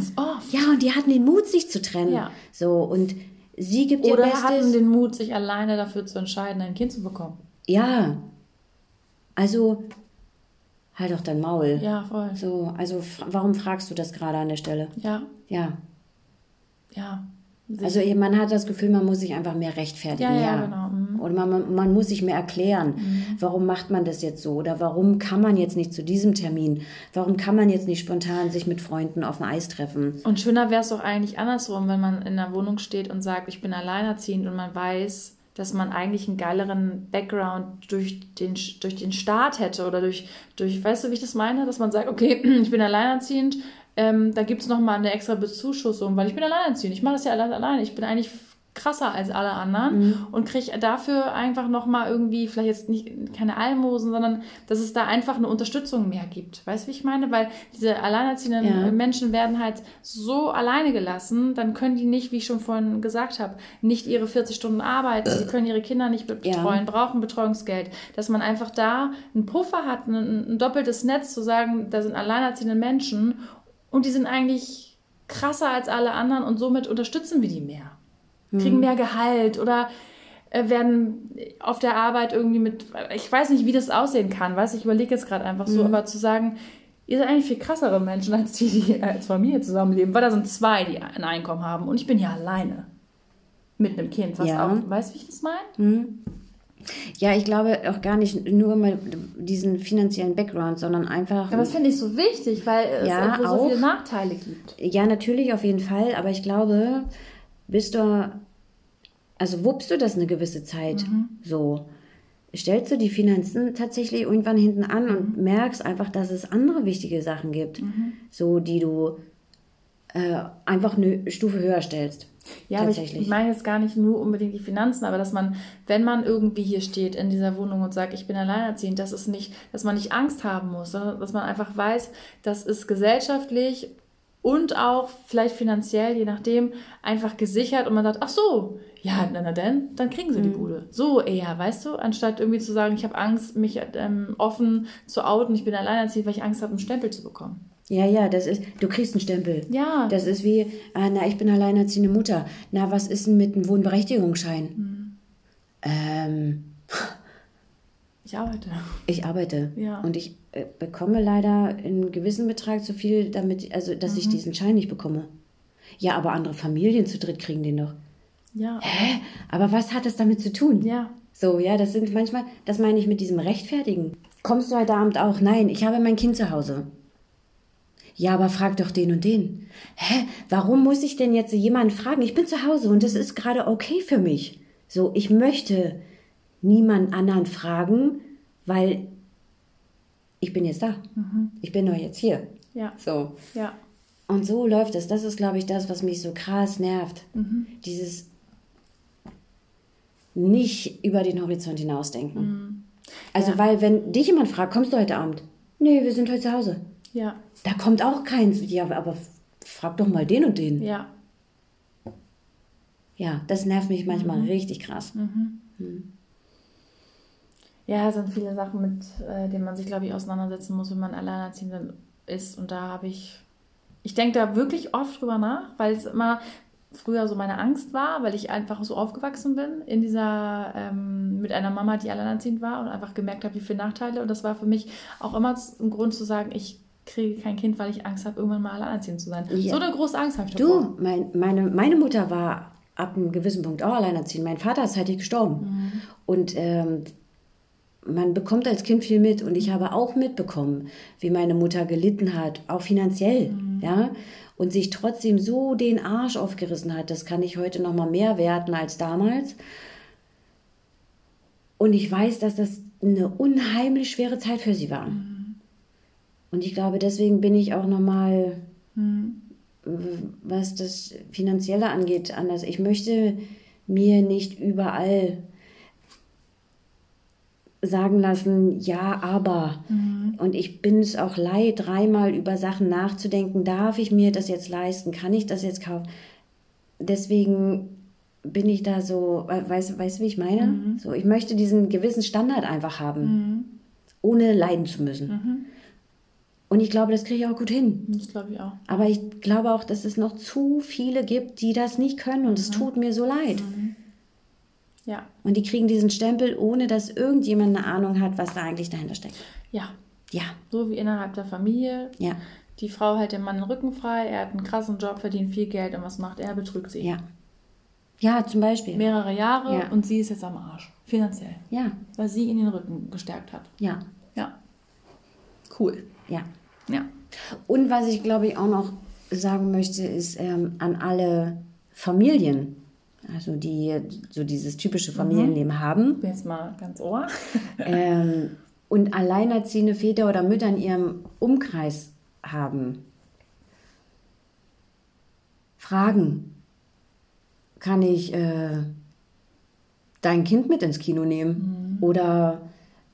Ja, und die hatten den Mut, sich zu trennen. Ja. So, und sie gibt Oder ihr Bestes. Oder hatten den Mut, sich alleine dafür zu entscheiden, ein Kind zu bekommen. Ja. Also, halt doch dein Maul. Ja, voll. So, also, warum fragst du das gerade an der Stelle? Ja. Ja. Ja. Also man hat das Gefühl, man muss sich einfach mehr rechtfertigen. Ja, ja, ja. genau. Mhm. Oder man, man muss sich mehr erklären, mhm. warum macht man das jetzt so? Oder warum kann man jetzt nicht zu diesem Termin? Warum kann man jetzt nicht spontan sich mit Freunden auf dem Eis treffen? Und schöner wäre es doch eigentlich andersrum, wenn man in einer Wohnung steht und sagt, ich bin alleinerziehend und man weiß, dass man eigentlich einen geileren Background durch den, durch den Staat hätte oder durch, durch, weißt du, wie ich das meine? Dass man sagt, okay, ich bin alleinerziehend, ähm, da gibt es nochmal eine extra Bezuschussung, weil ich bin alleinerziehend. Ich mache das ja alles alleine. Ich bin eigentlich krasser als alle anderen mhm. und kriege dafür einfach nochmal irgendwie, vielleicht jetzt nicht keine Almosen, sondern dass es da einfach eine Unterstützung mehr gibt. Weißt du, wie ich meine? Weil diese alleinerziehenden ja. Menschen werden halt so alleine gelassen, dann können die nicht, wie ich schon vorhin gesagt habe, nicht ihre 40 Stunden arbeiten, sie können ihre Kinder nicht betreuen, ja. brauchen Betreuungsgeld. Dass man einfach da einen Puffer hat, ein, ein doppeltes Netz, zu sagen, da sind alleinerziehende Menschen und die sind eigentlich krasser als alle anderen und somit unterstützen wir die mehr kriegen mhm. mehr Gehalt oder äh, werden auf der Arbeit irgendwie mit, ich weiß nicht, wie das aussehen kann, weiß ich überlege jetzt gerade einfach so, mhm. aber zu sagen, ihr seid eigentlich viel krassere Menschen als die, die als Familie zusammenleben, weil da sind zwei, die ein Einkommen haben und ich bin ja alleine mit einem Kind, was ja. auch, weißt du, wie ich das meine? Mhm. Ja, ich glaube auch gar nicht nur mal diesen finanziellen Background, sondern einfach. Ja, das finde ich so wichtig, weil es ja, so viele Nachteile gibt. Ja, natürlich auf jeden Fall, aber ich glaube, bist du, also wuppst du das eine gewisse Zeit mhm. so. Stellst du die Finanzen tatsächlich irgendwann hinten an mhm. und merkst einfach, dass es andere wichtige Sachen gibt, mhm. so die du äh, einfach eine Stufe höher stellst. Ja, aber ich, ich meine jetzt gar nicht nur unbedingt die Finanzen, aber dass man, wenn man irgendwie hier steht in dieser Wohnung und sagt, ich bin alleinerziehend, dass es nicht, dass man nicht Angst haben muss, sondern dass man einfach weiß, das ist gesellschaftlich und auch vielleicht finanziell, je nachdem, einfach gesichert und man sagt, ach so, ja, na, na denn, dann kriegen sie die mhm. Bude. So eher, weißt du, anstatt irgendwie zu sagen, ich habe Angst, mich ähm, offen zu outen, ich bin alleinerziehend, weil ich Angst habe, einen Stempel zu bekommen. Ja, ja, das ist, du kriegst einen Stempel. Ja. Das ist wie, ah, na, ich bin alleinerziehende Mutter. Na, was ist denn mit einem Wohnberechtigungsschein? Mhm. Ähm, ich arbeite. Ich arbeite. Ja. Und ich äh, bekomme leider einen gewissen Betrag zu viel, damit, also dass mhm. ich diesen Schein nicht bekomme. Ja, aber andere Familien zu dritt kriegen den doch. Ja. Hä? Aber was hat das damit zu tun? Ja. So, ja, das sind manchmal, das meine ich mit diesem Rechtfertigen. Kommst du heute Abend auch? Nein, ich habe mein Kind zu Hause. Ja, aber frag doch den und den. Hä? Warum muss ich denn jetzt jemanden fragen? Ich bin zu Hause und das ist gerade okay für mich. So, ich möchte niemand anderen fragen, weil ich bin jetzt da. Mhm. Ich bin doch jetzt hier. Ja. So. Ja. Und so läuft es. Das ist, glaube ich, das, was mich so krass nervt. Mhm. Dieses nicht über den Horizont hinausdenken. Mhm. Also, ja. weil, wenn dich jemand fragt, kommst du heute Abend? Nee, wir sind heute zu Hause. Ja. Da kommt auch kein, ja, aber frag doch mal den und den. Ja. Ja, das nervt mich manchmal mhm. richtig krass. Mhm. Ja, es sind viele Sachen, mit äh, denen man sich, glaube ich, auseinandersetzen muss, wenn man alleinerziehend ist. Und da habe ich, ich denke da wirklich oft drüber nach, weil es immer früher so meine Angst war, weil ich einfach so aufgewachsen bin in dieser, ähm, mit einer Mama, die alleinerziehend war und einfach gemerkt habe, wie viele Nachteile. Und das war für mich auch immer ein Grund zu sagen, ich kriege kein Kind, weil ich Angst habe, irgendwann mal alleinerziehend zu sein. Ja. So eine große Angst habe ich davor. Du, mein, meine, meine Mutter war ab einem gewissen Punkt auch alleinerziehend. Mein Vater ist zeitig gestorben. Mhm. Und ähm, man bekommt als Kind viel mit und ich habe auch mitbekommen, wie meine Mutter gelitten hat, auch finanziell, mhm. ja, und sich trotzdem so den Arsch aufgerissen hat. Das kann ich heute noch mal mehr werten als damals. Und ich weiß, dass das eine unheimlich schwere Zeit für sie war. Mhm. Und ich glaube, deswegen bin ich auch noch mal, mhm. was das Finanzielle angeht, anders. Ich möchte mir nicht überall sagen lassen, ja, aber. Mhm. Und ich bin es auch leid, dreimal über Sachen nachzudenken. Darf ich mir das jetzt leisten? Kann ich das jetzt kaufen? Deswegen bin ich da so, weißt du, weißt, wie ich meine? Mhm. So, ich möchte diesen gewissen Standard einfach haben, mhm. ohne leiden zu müssen. Mhm. Und ich glaube, das kriege ich auch gut hin. Das glaube ich auch. Aber ich glaube auch, dass es noch zu viele gibt, die das nicht können und es mhm. tut mir so leid. Ja. Und die kriegen diesen Stempel, ohne dass irgendjemand eine Ahnung hat, was da eigentlich dahinter steckt. Ja. Ja. So wie innerhalb der Familie. Ja. Die Frau hält dem Mann den Rücken frei, er hat einen krassen Job, verdient viel Geld und was macht er? Betrügt sie. Ja. Ja, zum Beispiel. Mehrere Jahre ja. und sie ist jetzt am Arsch. Finanziell. Ja. Weil sie ihn den Rücken gestärkt hat. Ja. Ja. Cool. Ja. Ja. Und was ich glaube ich auch noch sagen möchte, ist ähm, an alle Familien, also die so dieses typische mhm. Familienleben mhm. haben. Jetzt mal ganz ohr. ähm, und alleinerziehende Väter oder Mütter in ihrem Umkreis haben. Fragen. kann ich äh, dein Kind mit ins Kino nehmen? Oder,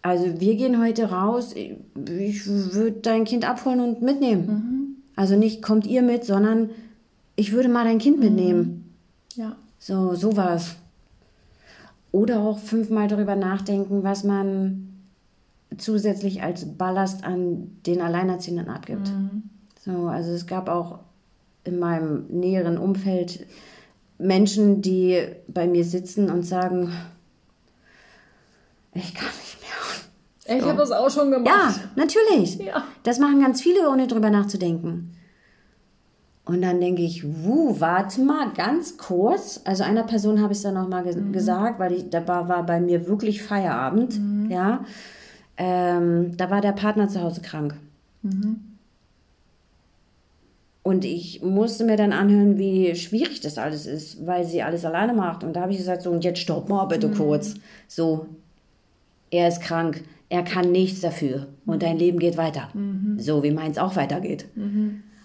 also wir gehen heute raus, ich, ich würde dein Kind abholen und mitnehmen. Also nicht kommt ihr mit, sondern ich würde mal dein Kind mitnehmen. Ja. So, sowas. Oder auch fünfmal darüber nachdenken, was man zusätzlich als Ballast an den Alleinerziehenden abgibt. So, also es gab auch in meinem näheren Umfeld Menschen, die bei mir sitzen und sagen, ich kann nicht mehr. Ich habe das auch schon Ja, gemacht. natürlich. Ja. Das machen ganz viele, ohne drüber nachzudenken. Und dann denke ich, wuh, warte mal, ganz kurz. Also einer Person habe ich es dann nochmal ge gesagt, weil ich, da war, war bei mir wirklich Feierabend. Ja. Ähm, da war der Partner zu Hause krank. Und ich musste mir dann anhören, wie schwierig das alles ist, weil sie alles alleine macht. Und da habe ich gesagt, so, und jetzt stopp mal bitte kurz. So, er ist krank, er kann nichts dafür und dein Leben geht weiter. So wie meins auch weitergeht.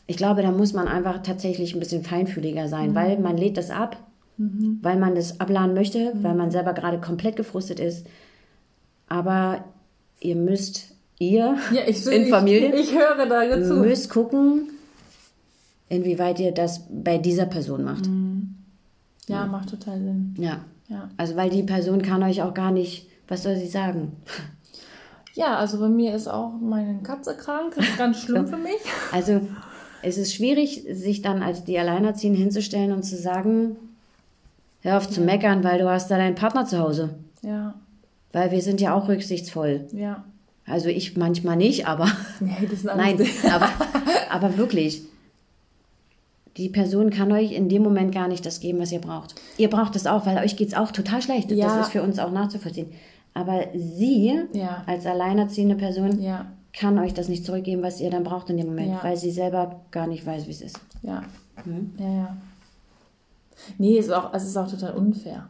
Ich glaube, da muss man einfach tatsächlich ein bisschen feinfühliger sein, weil man lädt das ab, weil man das abladen möchte, weil man selber gerade komplett gefrustet ist. Aber ihr müsst, ihr Ja, ich, in Familie, Ich, ich höre da zu. müsst gucken, inwieweit ihr das bei dieser Person macht. Ja, macht total Sinn. Ja. Ja. Also, weil die Person kann euch auch gar nicht, was soll sie sagen? Ja, also bei mir ist auch meine Katze krank. Das ist ganz schlimm für mich. Also, es ist schwierig, sich dann als die Alleinerziehende hinzustellen und zu sagen, hör auf zu meckern, weil du hast da deinen Partner zu Hause. Ja, Weil wir sind ja auch rücksichtsvoll. ja. Also ich manchmal nicht, aber Nee, das sind nein, aber, aber wirklich. Die Person kann euch in dem Moment gar nicht das geben, was ihr braucht. Ihr braucht es auch, weil euch geht es auch total schlecht. Ja. Das ist für uns auch nachzuvollziehen. Aber sie Ja. als alleinerziehende Person Ja, kann euch das nicht zurückgeben, was ihr dann braucht in dem Moment, Ja. weil sie selber gar nicht weiß, wie es ist. ja. Hm? Ja, ja. Nee, es ist auch, es ist auch total unfair.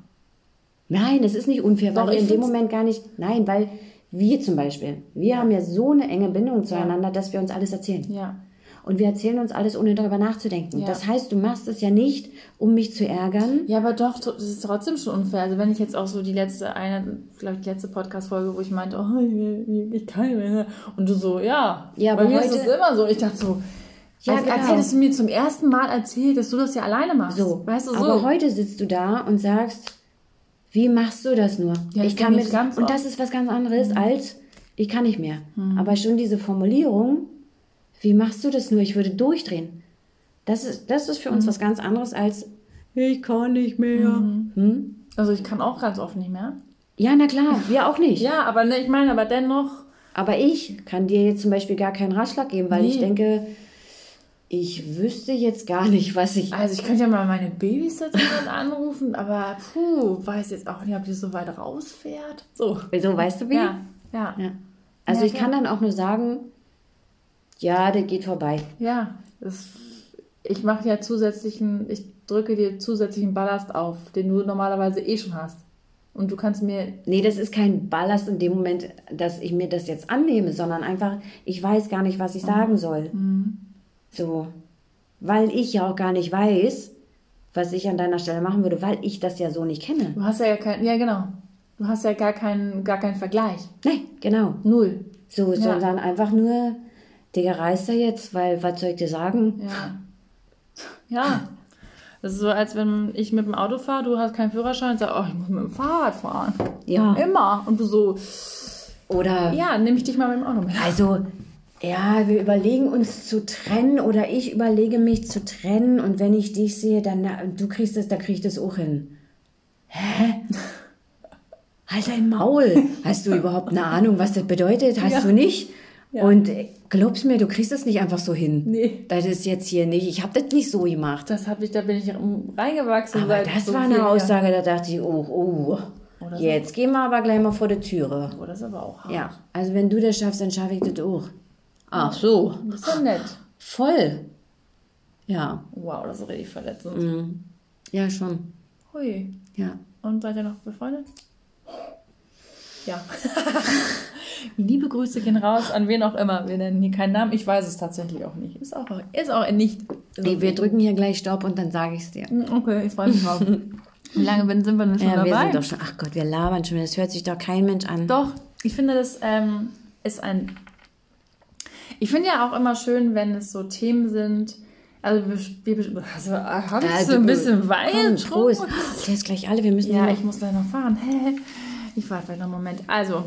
Nein, es ist nicht unfair, Doch, weil ihr ich in dem Moment gar nicht. Nein, weil wir zum Beispiel, wir haben ja so eine enge Bindung zueinander, dass wir uns alles erzählen. Ja. Und wir erzählen uns alles, ohne darüber nachzudenken. Ja. Das heißt, du machst es ja nicht, um mich zu ärgern. Ja, aber doch, das ist trotzdem schon unfair. Also wenn ich jetzt auch so die letzte, eine, vielleicht die letzte Podcast-Folge, wo ich meinte, oh, ich, ich kann nicht mehr. Und du so, ja. Ja, bei aber mir ist heute- es immer so. Ich dachte so, Ja, als, als genau. hättest du mir zum ersten Mal erzählt, dass du das ja alleine machst. So, Weißt du, so. aber heute sitzt du da und sagst, wie machst du das nur? Ja, ich kann mit ganz und oft. Mhm. das ist was ganz anderes als ich kann nicht mehr. Aber schon diese Formulierung, wie machst du das nur? Ich würde durchdrehen. Das ist das ist für Mhm. uns was ganz anderes als ich kann nicht mehr. Hm? also ich kann auch ganz oft nicht mehr. Ja, na klar, wir auch nicht. Ja, aber ne, ich meine, aber dennoch, Aber ich kann dir jetzt zum Beispiel gar keinen Ratschlag geben, weil ich Nee. denke, ich wüsste jetzt gar nicht, was ich. also ich könnte ja mal meine Babysitterin anrufen, aber puh, weiß jetzt auch nicht, ob die so weit rausfährt. So. So, weißt du wie? Ja, ja. Ja. Also Ja, ich kann dann auch nur sagen, ja, der geht vorbei. Ja, das, ich mache ja zusätzlichen, ich drücke dir zusätzlichen Ballast auf, den du normalerweise eh schon hast. Und du kannst mir, Nee, das ist kein Ballast in dem Moment, dass ich mir das jetzt annehme, sondern einfach, ich weiß gar nicht, was ich sagen soll. So. Weil ich ja auch gar nicht weiß, was ich an deiner Stelle machen würde, weil ich das ja so nicht kenne. du hast ja gar keinen, ja genau, du hast ja gar keinen, gar keinen Vergleich. Nee, genau. Null. So, Ja. sondern einfach nur, Digga, reißt er jetzt, weil was soll ich dir sagen? Ja. Ja. Das ist so, als wenn ich mit dem Auto fahre, du hast keinen Führerschein und sagst, oh, ich muss mit dem Fahrrad fahren. Ja. Immer. Und du so, Oder, ja, nehme ich dich mal mit dem Auto mit. also, ja, wir überlegen uns zu trennen oder ich überlege mich zu trennen und wenn ich dich sehe, dann, na, du kriegst es, da krieg ich das auch hin. Hä? Halt dein Maul. Hast du überhaupt eine Ahnung, was das bedeutet? Hast Ja. du nicht? Ja. Und glaubst mir, du kriegst es nicht einfach so hin. Nee. Das ist jetzt hier nicht, ich habe das nicht so gemacht. Das hab ich, da bin ich reingewachsen. Aber das so war eine. Aussage, da dachte ich, oh, oh, Oder so. jetzt gehen wir aber gleich mal vor die Türe. Oh, das ist aber auch hart. Ja, also wenn du das schaffst, dann schaffe ich das auch. Ach so, Das ist ja nett. voll. Ja, Wow, das ist richtig verletzend. mhm. ja schon. Hui. Ja. Und seid ihr noch befreundet? Ja. Liebe Grüße gehen raus an wen auch immer. Wir nennen hier keinen Namen. Ich weiß es tatsächlich auch nicht. Ist auch, ist auch nicht. Nee, wir drücken hier gleich Stopp und dann sage ich es dir. Hm, Okay, ich freue mich drauf. Wie lange sind wir denn schon Ja, wir dabei? sind doch schon. Ach Gott, wir labern schon. Das hört sich doch kein Mensch an. Doch, ich finde, das ähm, ist ein. Ich finde ja auch immer schön, wenn es so Themen sind. Also, wir, wir also, habe ich so ein bisschen Wein Prost. Jetzt gleich alle. Wir müssen Ja, ich muss gleich noch fahren. Ich warte vielleicht noch einen Moment. Also,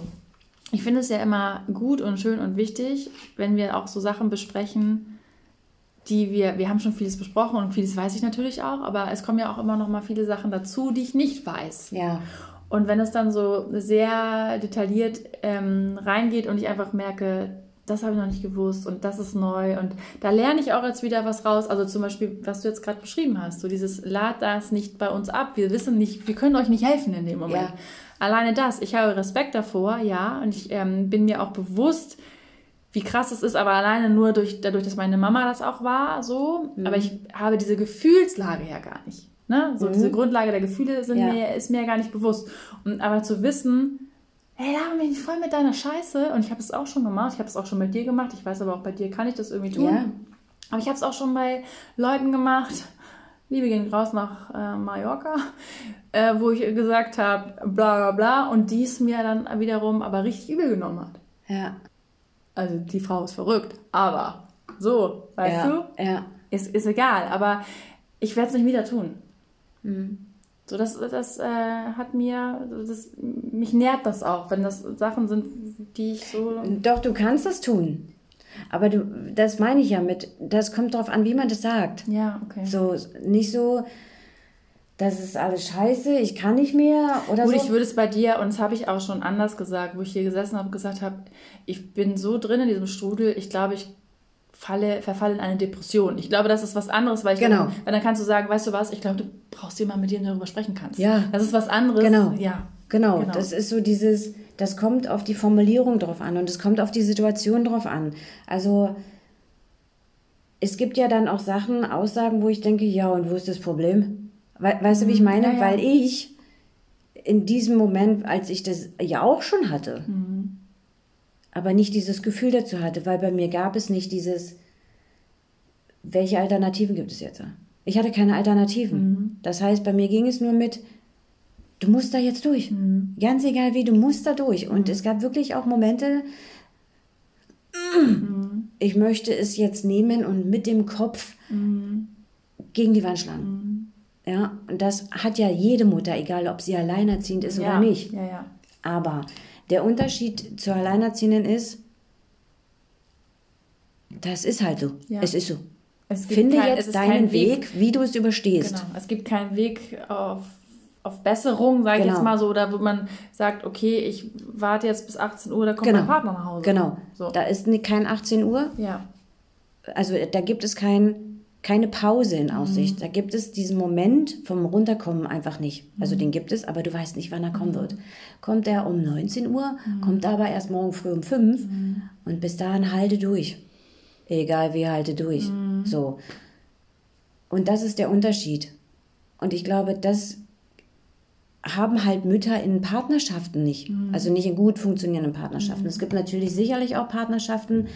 ich finde es ja immer gut und schön und wichtig, wenn wir auch so Sachen besprechen, die wir, wir haben schon vieles besprochen und vieles weiß ich natürlich auch, aber es kommen ja auch immer noch mal viele Sachen dazu, die ich nicht weiß. Ja. Und wenn es dann so sehr detailliert ähm, reingeht und ich einfach merke, das habe ich noch nicht gewusst und das ist neu und da lerne ich auch jetzt wieder was raus. Also zum Beispiel, was du jetzt gerade beschrieben hast, so dieses lad das nicht bei uns ab. Wir wissen nicht, wir können euch nicht helfen in dem Moment. Ja. Alleine das, ich habe Respekt davor, ja, und ich ähm, bin mir auch bewusst, wie krass es ist, aber alleine nur durch, dadurch, dass meine Mama das auch war, so. Mhm. Aber ich habe diese Gefühlslage ja gar nicht. Ne? So diese Grundlage der Gefühle sind Ja. mir, ist mir ja gar nicht bewusst. Und, aber zu wissen, hey, laber mich nicht voll mit deiner Scheiße. Und ich habe es auch schon gemacht. Ich habe es auch schon bei dir gemacht. Ich weiß aber auch bei dir kann ich das irgendwie tun. Ja. Aber ich habe es auch schon bei Leuten gemacht. Liebe gehen raus nach äh, Mallorca, äh, wo ich gesagt habe, bla bla bla. Und die es mir dann wiederum aber richtig übel genommen hat. Ja. Also die Frau ist verrückt, aber so, weißt ja. du? Ja. Ist, ist egal, aber ich werde es nicht wieder tun. Mhm. So, das, das äh, hat mir, das, mich nährt das auch, wenn das Sachen sind, die ich so. Doch, du kannst das tun. Aber du, das meine ich ja mit, das kommt darauf an, wie man das sagt. Ja, okay. So, nicht so, das ist alles scheiße, ich kann nicht mehr oder Gut, so. ich würde es bei dir, und das habe ich auch schon anders gesagt, wo ich hier gesessen habe und gesagt habe, ich bin so drin in diesem Strudel, ich glaube, ich falle, verfalle in eine Depression. Ich glaube, das ist was anderes, weil ich Genau. weil dann kannst du sagen, weißt du was, ich glaube, du brauchst jemanden, mit dem du darüber sprechen kannst. Ja. Das ist was anderes. Genau. Ja. Genau, Genau. das ist so dieses, das kommt auf die Formulierung drauf an und es kommt auf die Situation drauf an. Also es gibt ja dann auch Sachen, Aussagen, wo ich denke, ja, und wo ist das Problem? We weißt du, wie ich meine? ja, ja. Weil ich in diesem Moment, als ich das ja auch schon hatte, Mhm. aber nicht dieses Gefühl dazu hatte, weil bei mir gab es nicht dieses, welche Alternativen gibt es jetzt? Ich hatte keine Alternativen. Mhm. Das heißt, bei mir ging es nur mit, du musst da jetzt durch. Mhm. Ganz egal wie, du musst da durch. Und es gab wirklich auch Momente, Mhm. ich möchte es jetzt nehmen und mit dem Kopf gegen die Wand schlagen. Mhm. Ja, und das hat ja jede Mutter, egal ob sie alleinerziehend ist ja. oder nicht. Ja, ja. Aber der Unterschied zur Alleinerziehenden ist, das ist halt so. Es ist so. Finde kein- jetzt deinen kein Weg, wie du es überstehst. Genau. Es gibt keinen Weg auf, auf Besserung, sage ich Genau. jetzt mal so, oder wo man sagt, okay, ich warte jetzt bis 18 Uhr, da kommt Genau. mein Partner nach Hause. Genau. So. Da ist kein 18 Uhr, Ja. also da gibt es kein, keine Pause in Aussicht. Da gibt es diesen Moment vom Runterkommen einfach nicht. Also den gibt es, aber du weißt nicht, wann er kommen wird. Kommt er um 19 Uhr, kommt er aber erst morgen früh um 5 und bis dahin halte durch. Egal wie, halte durch. So. Und das ist der Unterschied. Und ich glaube, das haben halt Mütter in Partnerschaften nicht. Also nicht in gut funktionierenden Partnerschaften. Es gibt natürlich sicherlich auch Partnerschaften,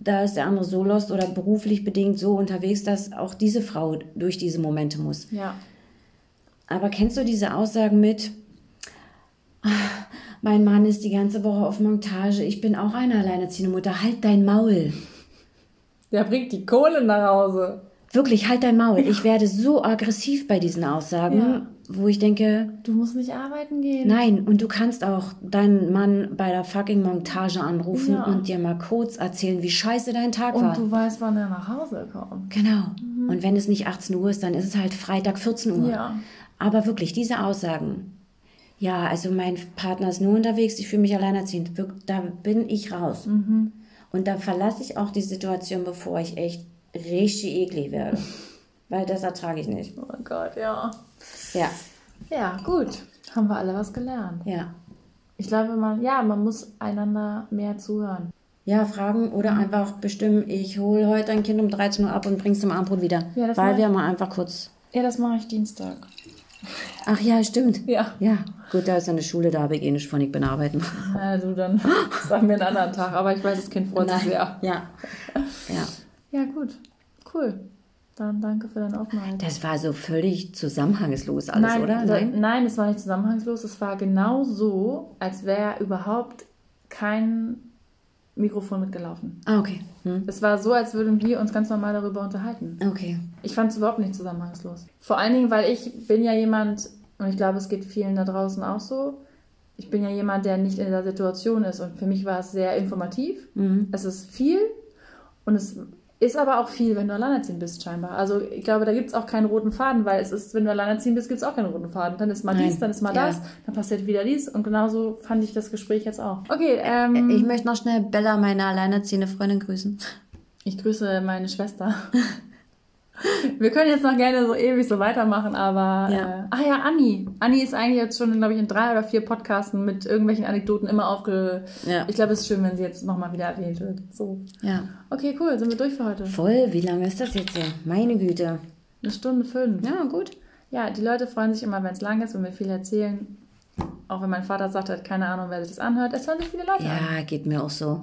da ist der andere so lost oder beruflich bedingt so unterwegs, dass auch diese Frau durch diese Momente muss. Ja. Aber kennst du diese Aussagen mit, "Ah, mein Mann ist die ganze Woche auf Montage, ich bin auch eine alleinerziehende Mutter, halt dein Maul. Der bringt die Kohle nach Hause. Wirklich, halt dein Maul. Ich werde so aggressiv bei diesen Aussagen, Ja. Wo ich denke, Du musst nicht arbeiten gehen. nein, und du kannst auch deinen Mann bei der fucking Montage anrufen Ja. und dir mal kurz erzählen, wie scheiße dein Tag Und war. du weißt, wann er nach Hause kommt. Genau. Und wenn es nicht 18 Uhr ist, dann ist es halt Freitag 14 Uhr. Ja. Aber wirklich, diese Aussagen, ja, also mein Partner ist nur unterwegs, ich fühle mich alleinerziehend, da bin ich raus. Und da verlasse ich auch die Situation, bevor ich echt richtig eklig werde. Weil das ertrage ich nicht. Oh mein Gott, ja. Ja, Ja, gut. Haben wir alle was gelernt. ja. Ich glaube, man, ja, man muss einander mehr zuhören. Ja, fragen oder einfach bestimmen, ich hole heute ein Kind um 13 Uhr ab und bring's zum Abendbrot wieder. Ja, das weil wir mal einfach kurz. Ja, das mache ich Dienstag. Ach ja, stimmt. Ja. Ja, gut, da ist eine Schule, da habe ich eh nicht von, ich bin arbeiten. Na, du, dann sagen wir einen anderen Tag. Aber ich weiß, das Kind freut sich sehr. Ja. Ja. Ja, gut. Cool. Dann danke für deine Offenheit. Das war so völlig zusammenhangslos alles, nein, oder? da, nein, es war nicht zusammenhangslos. Es war genau so, als wäre überhaupt kein Mikrofon mitgelaufen. Ah, okay. Hm. Es war so, als würden wir uns ganz normal darüber unterhalten. Okay. Ich fand es überhaupt nicht zusammenhangslos. Vor allen Dingen, weil ich bin ja jemand, und ich glaube, es geht vielen da draußen auch so, ich bin ja jemand, der nicht in dieser Situation ist. Und für mich war es sehr informativ. Es ist viel und es ist aber auch viel, wenn du alleinerziehend bist, scheinbar. Also ich glaube, da gibt es auch keinen roten Faden, weil es ist, wenn du alleinerziehend bist, gibt es auch keinen roten Faden. Dann ist mal Nein. dies, dann ist mal Ja. das, dann passiert wieder dies. Und genauso fand ich das Gespräch jetzt auch. Okay, ähm, Ich möchte noch schnell Bella, meine alleinerziehende Freundin, grüßen. Ich grüße meine Schwester. Wir können jetzt noch gerne so ewig so weitermachen, aber. Ja. Äh, ah ja, Anni. Anni ist eigentlich jetzt schon, glaube ich, in drei oder vier Podcasten mit irgendwelchen Anekdoten immer aufge. Ja. Ich glaube, es ist schön, wenn sie jetzt nochmal wieder erwähnt wird. So. Ja. Okay, cool. Sind wir durch für heute? Voll, wie lange ist das jetzt hier? Meine Güte. Eine Stunde fünf. Ja, gut. Ja, die Leute freuen sich immer, wenn es lang ist, wenn wir viel erzählen. Auch wenn mein Vater sagt, er hat keine Ahnung, wer sich das anhört. Es hören sich viele Leute an. Ja, geht mir auch so.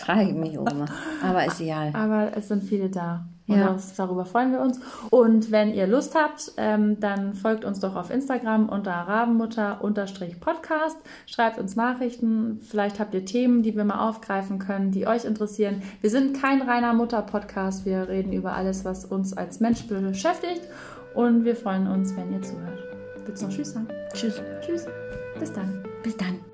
Frage ich mich auch immer. Aber ist egal. Aber es sind viele da. Und Ja. das, darüber freuen wir uns. Und wenn ihr Lust habt, ähm, dann folgt uns doch auf Instagram unter Rabenmutter-Podcast. Schreibt uns Nachrichten. Vielleicht habt ihr Themen, die wir mal aufgreifen können, die euch interessieren. Wir sind kein reiner Mutter-Podcast. Wir reden über alles, was uns als Mensch beschäftigt. Und wir freuen uns, wenn ihr zuhört. Willst du noch Tschüss sagen? Tschüss. Tschüss. Bis dann. Bis dann.